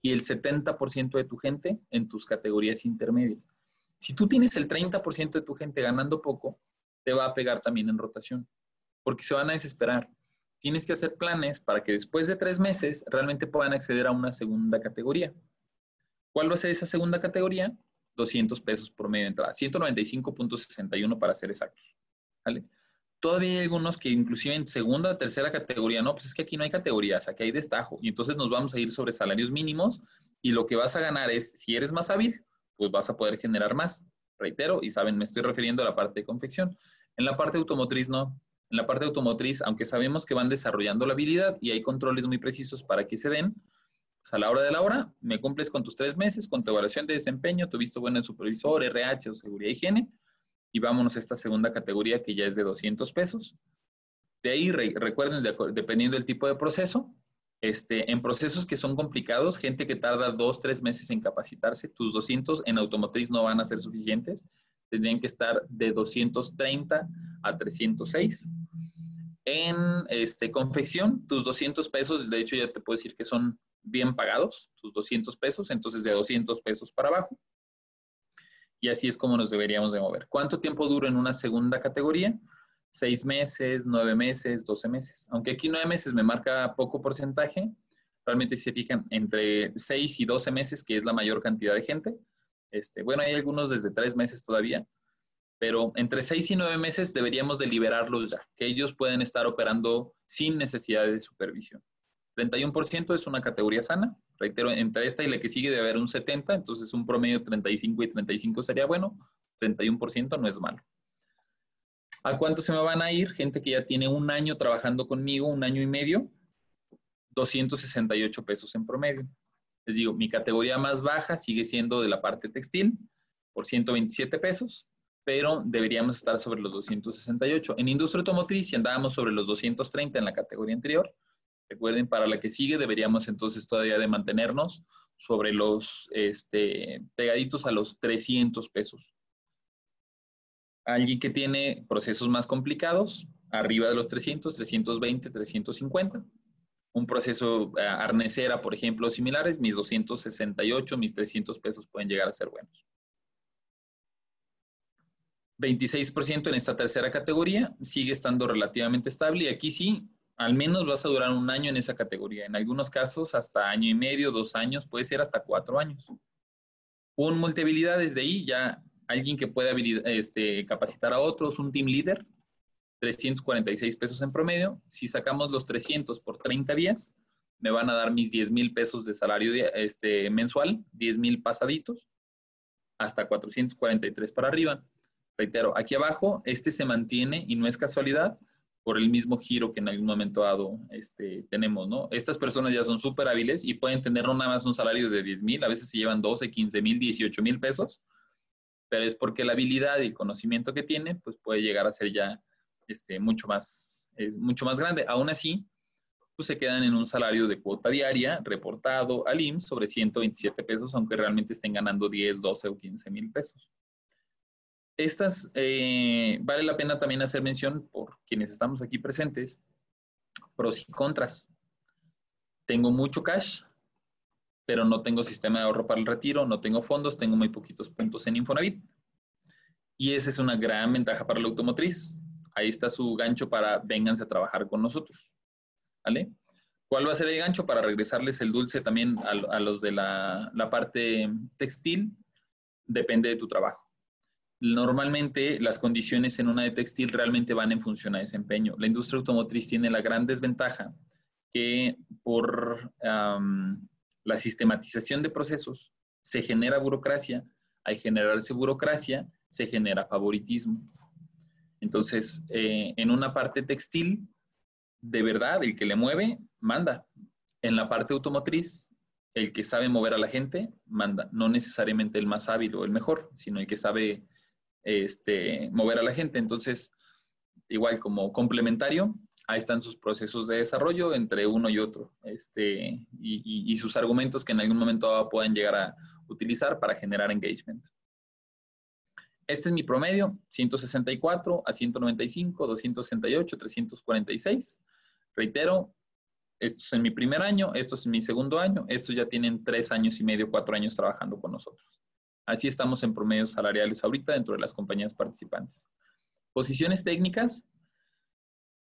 y el 70% de tu gente en tus categorías intermedias. Si tú tienes el 30% de tu gente ganando poco, te va a pegar también en rotación, porque se van a desesperar. Tienes que hacer planes para que después de tres meses realmente puedan acceder a una segunda categoría. ¿Cuál va a ser esa segunda categoría? 200 pesos por medio de entrada, 195.61 para ser exactos. ¿vale? Todavía hay algunos que inclusive en segunda tercera categoría, no, pues es que aquí no hay categorías, aquí hay destajo. Y entonces nos vamos a ir sobre salarios mínimos y lo que vas a ganar es, si eres más hábil, pues vas a poder generar más. Reitero, y saben, me estoy refiriendo a la parte de confección. En la parte automotriz no. En la parte automotriz, aunque sabemos que van desarrollando la habilidad y hay controles muy precisos para que se den, pues a la hora de la hora, me cumples con tus tres meses, con tu evaluación de desempeño, tu visto bueno en supervisor, RH o seguridad y higiene, y vámonos a esta segunda categoría que ya es de 200 pesos. De ahí, recuerden, dependiendo del tipo de proceso, este, en procesos que son complicados, gente que tarda dos, tres meses en capacitarse, tus 200 en automotriz no van a ser suficientes, tendrían que estar de 230 a 306. En este, confección, tus 200 pesos, de hecho ya te puedo decir que son bien pagados, tus 200 pesos, entonces de 200 pesos para abajo. Y así es como nos deberíamos de mover. ¿Cuánto tiempo dura en una segunda categoría? Seis meses, nueve meses, doce meses. Aunque aquí nueve meses me marca poco porcentaje, realmente si se fijan entre seis y doce meses, que es la mayor cantidad de gente. Este, bueno, hay algunos desde tres meses todavía, pero entre seis y nueve meses deberíamos de liberarlos ya, que ellos pueden estar operando sin necesidad de supervisión. 31% es una categoría sana. Reitero, entre esta y la que sigue debe haber un 70, entonces un promedio de 35 y 35 sería bueno. 31% no es malo. ¿A cuánto se me van a ir? Gente que ya tiene un año trabajando conmigo, un año y medio, 268 pesos en promedio. Les digo, mi categoría más baja sigue siendo de la parte textil, por 127 pesos, pero deberíamos estar sobre los 268. En industria automotriz, si andábamos sobre los 230 en la categoría anterior, Recuerden, para la que sigue deberíamos entonces todavía de mantenernos sobre los este, pegaditos a los 300 pesos. Alguien que tiene procesos más complicados, arriba de los 300, 320, 350. Un proceso eh, arnesera, por ejemplo, similares, mis 268, mis 300 pesos pueden llegar a ser buenos. 26% en esta tercera categoría, sigue estando relativamente estable y aquí sí, al menos vas a durar un año en esa categoría. En algunos casos, hasta año y medio, dos años, puede ser hasta cuatro años. Un multihabilidad desde ahí, ya alguien que pueda este, capacitar a otros, un team leader, 346 pesos en promedio. Si sacamos los 300 por 30 días, me van a dar mis 10 mil pesos de salario este, mensual, 10 mil pasaditos, hasta 443 para arriba. Reitero, aquí abajo, este se mantiene y no es casualidad por el mismo giro que en algún momento dado este, tenemos, ¿no? Estas personas ya son súper hábiles y pueden tener no nada más un salario de 10 mil, a veces se llevan 12, 15 mil, 18 mil pesos, pero es porque la habilidad y el conocimiento que tiene, pues puede llegar a ser ya este, mucho, más, mucho más grande. Aún así, pues se quedan en un salario de cuota diaria reportado al IMSS sobre 127 pesos, aunque realmente estén ganando 10, 12 o 15 mil pesos. Estas eh, vale la pena también hacer mención por quienes estamos aquí presentes, pros y contras. Tengo mucho cash, pero no tengo sistema de ahorro para el retiro, no tengo fondos, tengo muy poquitos puntos en Infonavit. Y esa es una gran ventaja para la automotriz. Ahí está su gancho para vénganse a trabajar con nosotros. ¿Vale? ¿Cuál va a ser el gancho para regresarles el dulce también a, los de la, la parte textil? Depende de tu trabajo normalmente las condiciones en una de textil realmente van en función a desempeño. La industria automotriz tiene la gran desventaja que por la sistematización de procesos se genera burocracia, al generarse burocracia se genera favoritismo. Entonces, eh, en una parte textil, de verdad, el que le mueve, manda. En la parte automotriz, el que sabe mover a la gente, manda. No necesariamente el más hábil o el mejor, sino el que sabe este, mover a la gente. Entonces, igual como complementario, ahí están sus procesos de desarrollo entre uno y otro este, y, sus argumentos que en algún momento puedan llegar a utilizar para generar engagement. Este es mi promedio, 164 a 195, 268, 346. Reitero, esto es en mi primer año, esto es en mi segundo año, estos ya tienen tres años y medio, cuatro años trabajando con nosotros. Así estamos en promedios salariales ahorita dentro de las compañías participantes. Posiciones técnicas,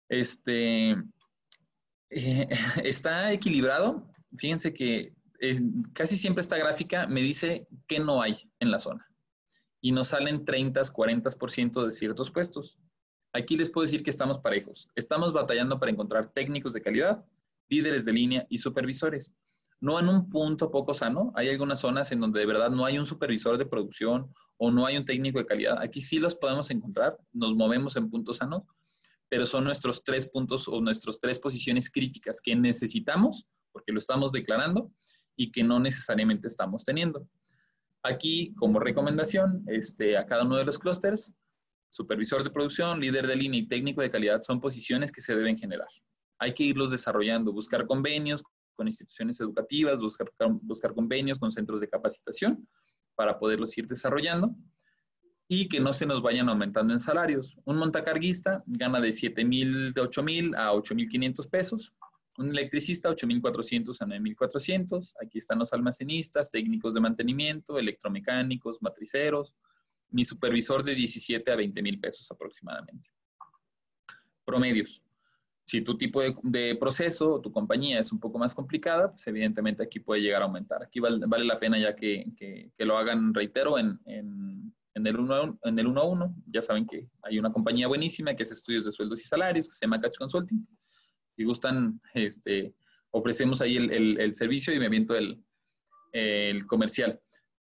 este, eh, está equilibrado. Fíjense que eh, casi siempre esta gráfica me dice qué no hay en la zona. Y nos salen 30, 40% de ciertos puestos. Aquí les puedo decir que estamos parejos. Estamos batallando para encontrar técnicos de calidad líderes de línea y supervisores. No en un punto poco sano, hay algunas zonas en donde de verdad no hay un supervisor de producción o no hay un técnico de calidad. Aquí sí los podemos encontrar, nos movemos en punto sano, pero son nuestros tres puntos o nuestras tres posiciones críticas que necesitamos, porque lo estamos declarando, y que no necesariamente estamos teniendo. Aquí, como recomendación, este, a cada uno de los clústeres, supervisor de producción, líder de línea y técnico de calidad son posiciones que se deben generar hay que irlos desarrollando, buscar convenios con instituciones educativas, buscar, buscar convenios con centros de capacitación para poderlos ir desarrollando y que no se nos vayan aumentando en salarios. Un montacarguista gana de 7 mil, de 8 mil a 8 mil 500 pesos. Un electricista, 8.400 a 9.400. Aquí están los almacenistas, técnicos de mantenimiento, electromecánicos, matriceros. Mi supervisor de 17 a 20 mil pesos aproximadamente. Promedios. Si tu tipo de, proceso o tu compañía es un poco más complicada, pues evidentemente aquí puede llegar a aumentar. Aquí vale, la pena ya que, que, lo hagan, reitero, en, en, en el 1 en el 1 a 1. Ya saben que hay una compañía buenísima que hace estudios de sueldos y salarios, que se llama Catch Consulting. Si gustan, este, ofrecemos ahí el, el, el servicio y me aviento el, el comercial.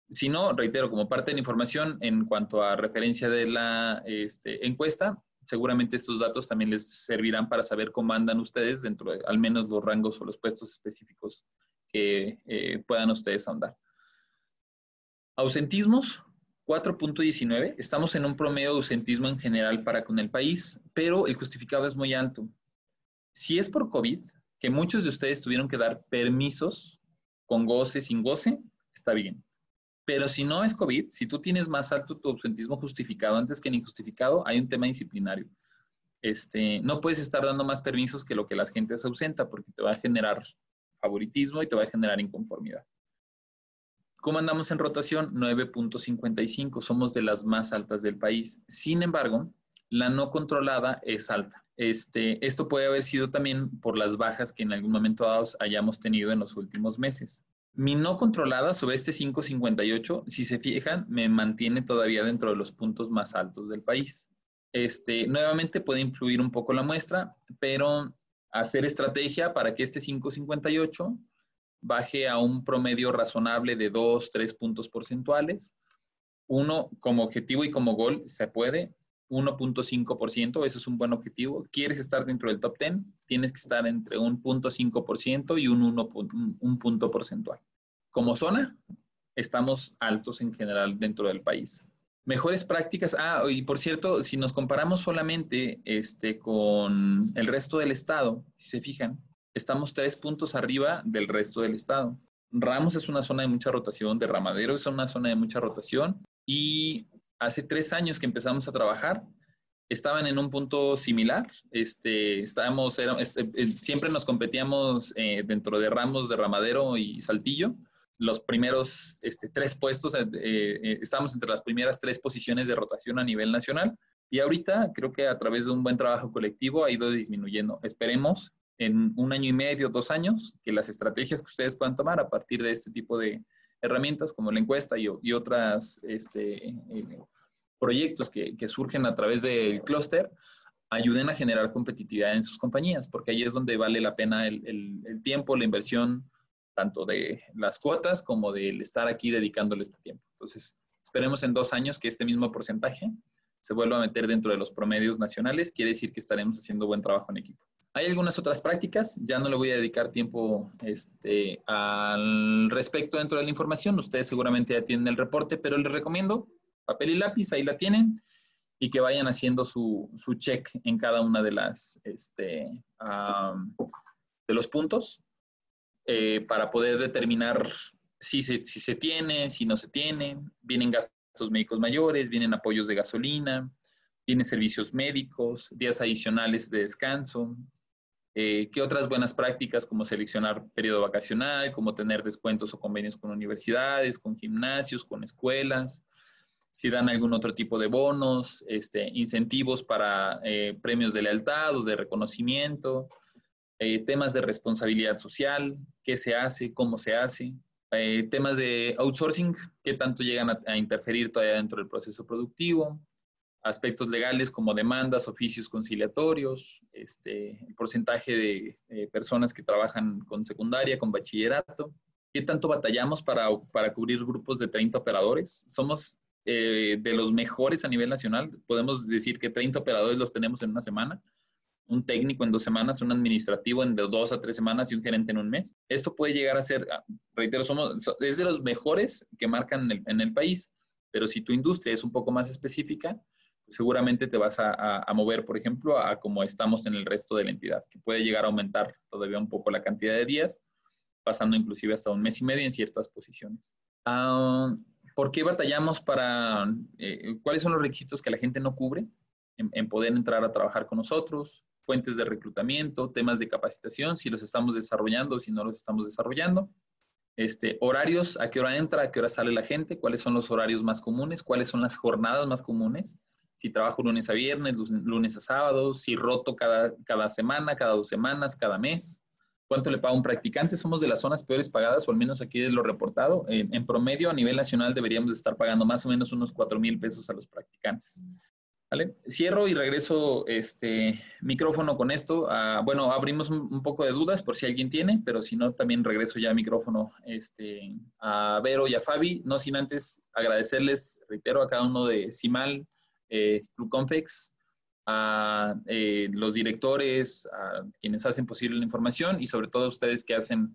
Si no, reitero, como parte de la información en cuanto a referencia de la este, encuesta, seguramente estos datos también les servirán para saber cómo andan ustedes dentro de al menos los rangos o los puestos específicos que eh, puedan ustedes ahondar. Ausentismos, 4.19. Estamos en un promedio de ausentismo en general para con el país, pero el justificado es muy alto. Si es por COVID, que muchos de ustedes tuvieron que dar permisos con goce, sin goce, está bien. Pero si no es COVID, si tú tienes más alto tu ausentismo justificado antes que injustificado, hay un tema disciplinario. Este, no puedes estar dando más permisos que lo que la gente se ausenta porque te va a generar favoritismo y te va a generar inconformidad. ¿Cómo andamos en rotación? 9.55, somos de las más altas del país. Sin embargo, la no controlada es alta. Este, esto puede haber sido también por las bajas que en algún momento hayamos tenido en los últimos meses. Mi no controlada sobre este 558, si se fijan, me mantiene todavía dentro de los puntos más altos del país. Este, nuevamente puede influir un poco la muestra, pero hacer estrategia para que este 558 baje a un promedio razonable de 2, 3 puntos porcentuales. Uno, como objetivo y como gol, se puede. 1.5%, eso es un buen objetivo. ¿Quieres estar dentro del top 10? Tienes que estar entre un 0.5% y un, 1, un punto porcentual. Como zona, estamos altos en general dentro del país. Mejores prácticas. Ah, y por cierto, si nos comparamos solamente este, con el resto del estado, si se fijan, estamos tres puntos arriba del resto del estado. Ramos es una zona de mucha rotación, Derramadero es una zona de mucha rotación y hace tres años que empezamos a trabajar, estaban en un punto similar. Este, estábamos, este, eh, siempre nos competíamos eh, dentro de ramos de Ramadero y Saltillo. Los primeros este, tres puestos, eh, estábamos entre las primeras tres posiciones de rotación a nivel nacional. Y ahorita creo que a través de un buen trabajo colectivo ha ido disminuyendo. Esperemos en un año y medio, dos años, que las estrategias que ustedes puedan tomar a partir de este tipo de, herramientas como la encuesta y, y otras este, eh, proyectos que, que, surgen a través del clúster ayuden a generar competitividad en sus compañías, porque ahí es donde vale la pena el, el, tiempo, la inversión, tanto de las cuotas como del estar aquí dedicándole este tiempo. Entonces, esperemos en dos años que este mismo porcentaje se vuelva a meter dentro de los promedios nacionales, quiere decir que estaremos haciendo buen trabajo en equipo. Hay algunas otras prácticas, ya no le voy a dedicar tiempo este, al respecto dentro de la información, ustedes seguramente ya tienen el reporte, pero les recomiendo papel y lápiz, ahí la tienen, y que vayan haciendo su, su check en cada una de las, este, de los puntos, eh, para poder determinar si se, si se tiene, si no se tiene, vienen gastos médicos mayores, vienen apoyos de gasolina, vienen servicios médicos, días adicionales de descanso, eh, ¿Qué otras buenas prácticas como seleccionar periodo vacacional, como tener descuentos o convenios con universidades, con gimnasios, con escuelas? Si dan algún otro tipo de bonos, este, incentivos para eh, premios de lealtad o de reconocimiento, eh, temas de responsabilidad social, qué se hace, cómo se hace, temas de outsourcing, qué tanto llegan a, a interferir todavía dentro del proceso productivo, aspectos legales como demandas, oficios conciliatorios, este, el porcentaje de personas que trabajan con secundaria, con bachillerato. ¿Qué tanto batallamos para, para cubrir grupos de 30 operadores? Somos eh, de los mejores a nivel nacional. Podemos decir que 30 operadores los tenemos en una semana, un técnico en dos semanas, un administrativo en de dos a tres semanas y un gerente en un mes. Esto puede llegar a ser, ah, reitero, somos, es de los mejores que marcan en el, país, pero si tu industria es un poco más específica, seguramente te vas a, mover, por ejemplo, a, como estamos en el resto de la entidad, que puede llegar a aumentar todavía un poco la cantidad de días, pasando inclusive hasta un mes y medio en ciertas posiciones. Ah, ¿Por qué batallamos para, eh, cuáles son los requisitos que la gente no cubre en, poder entrar a trabajar con nosotros? Fuentes de reclutamiento, temas de capacitación, si los estamos desarrollando o si no los estamos desarrollando. Este, horarios, a qué hora entra, a qué hora sale la gente, cuáles son los horarios más comunes, cuáles son las jornadas más comunes si trabajo lunes a viernes, lunes a sábado, si roto cada, cada semana, cada dos semanas, cada mes. ¿Cuánto le paga un practicante? Somos de las zonas peores pagadas, o al menos aquí es lo reportado. En, promedio, a nivel nacional, deberíamos estar pagando más o menos unos 4 mil pesos a los practicantes. ¿Vale? Cierro y regreso este micrófono con esto. Ah, bueno, abrimos un, poco de dudas por si alguien tiene, pero si no, también regreso ya micrófono este, a Vero y a Fabi. No sin antes agradecerles, reitero, a cada uno de CIMAL, eh, Club Confex, a eh, los directores, a quienes hacen posible la información y sobre todo a ustedes que hacen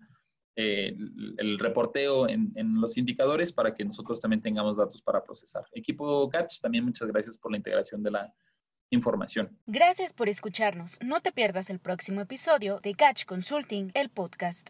eh, el, reporteo en, en, los indicadores para que nosotros también tengamos datos para procesar. Equipo Catch, también muchas gracias por la integración de la información. Gracias por escucharnos. No te pierdas el próximo episodio de Catch Consulting, el podcast.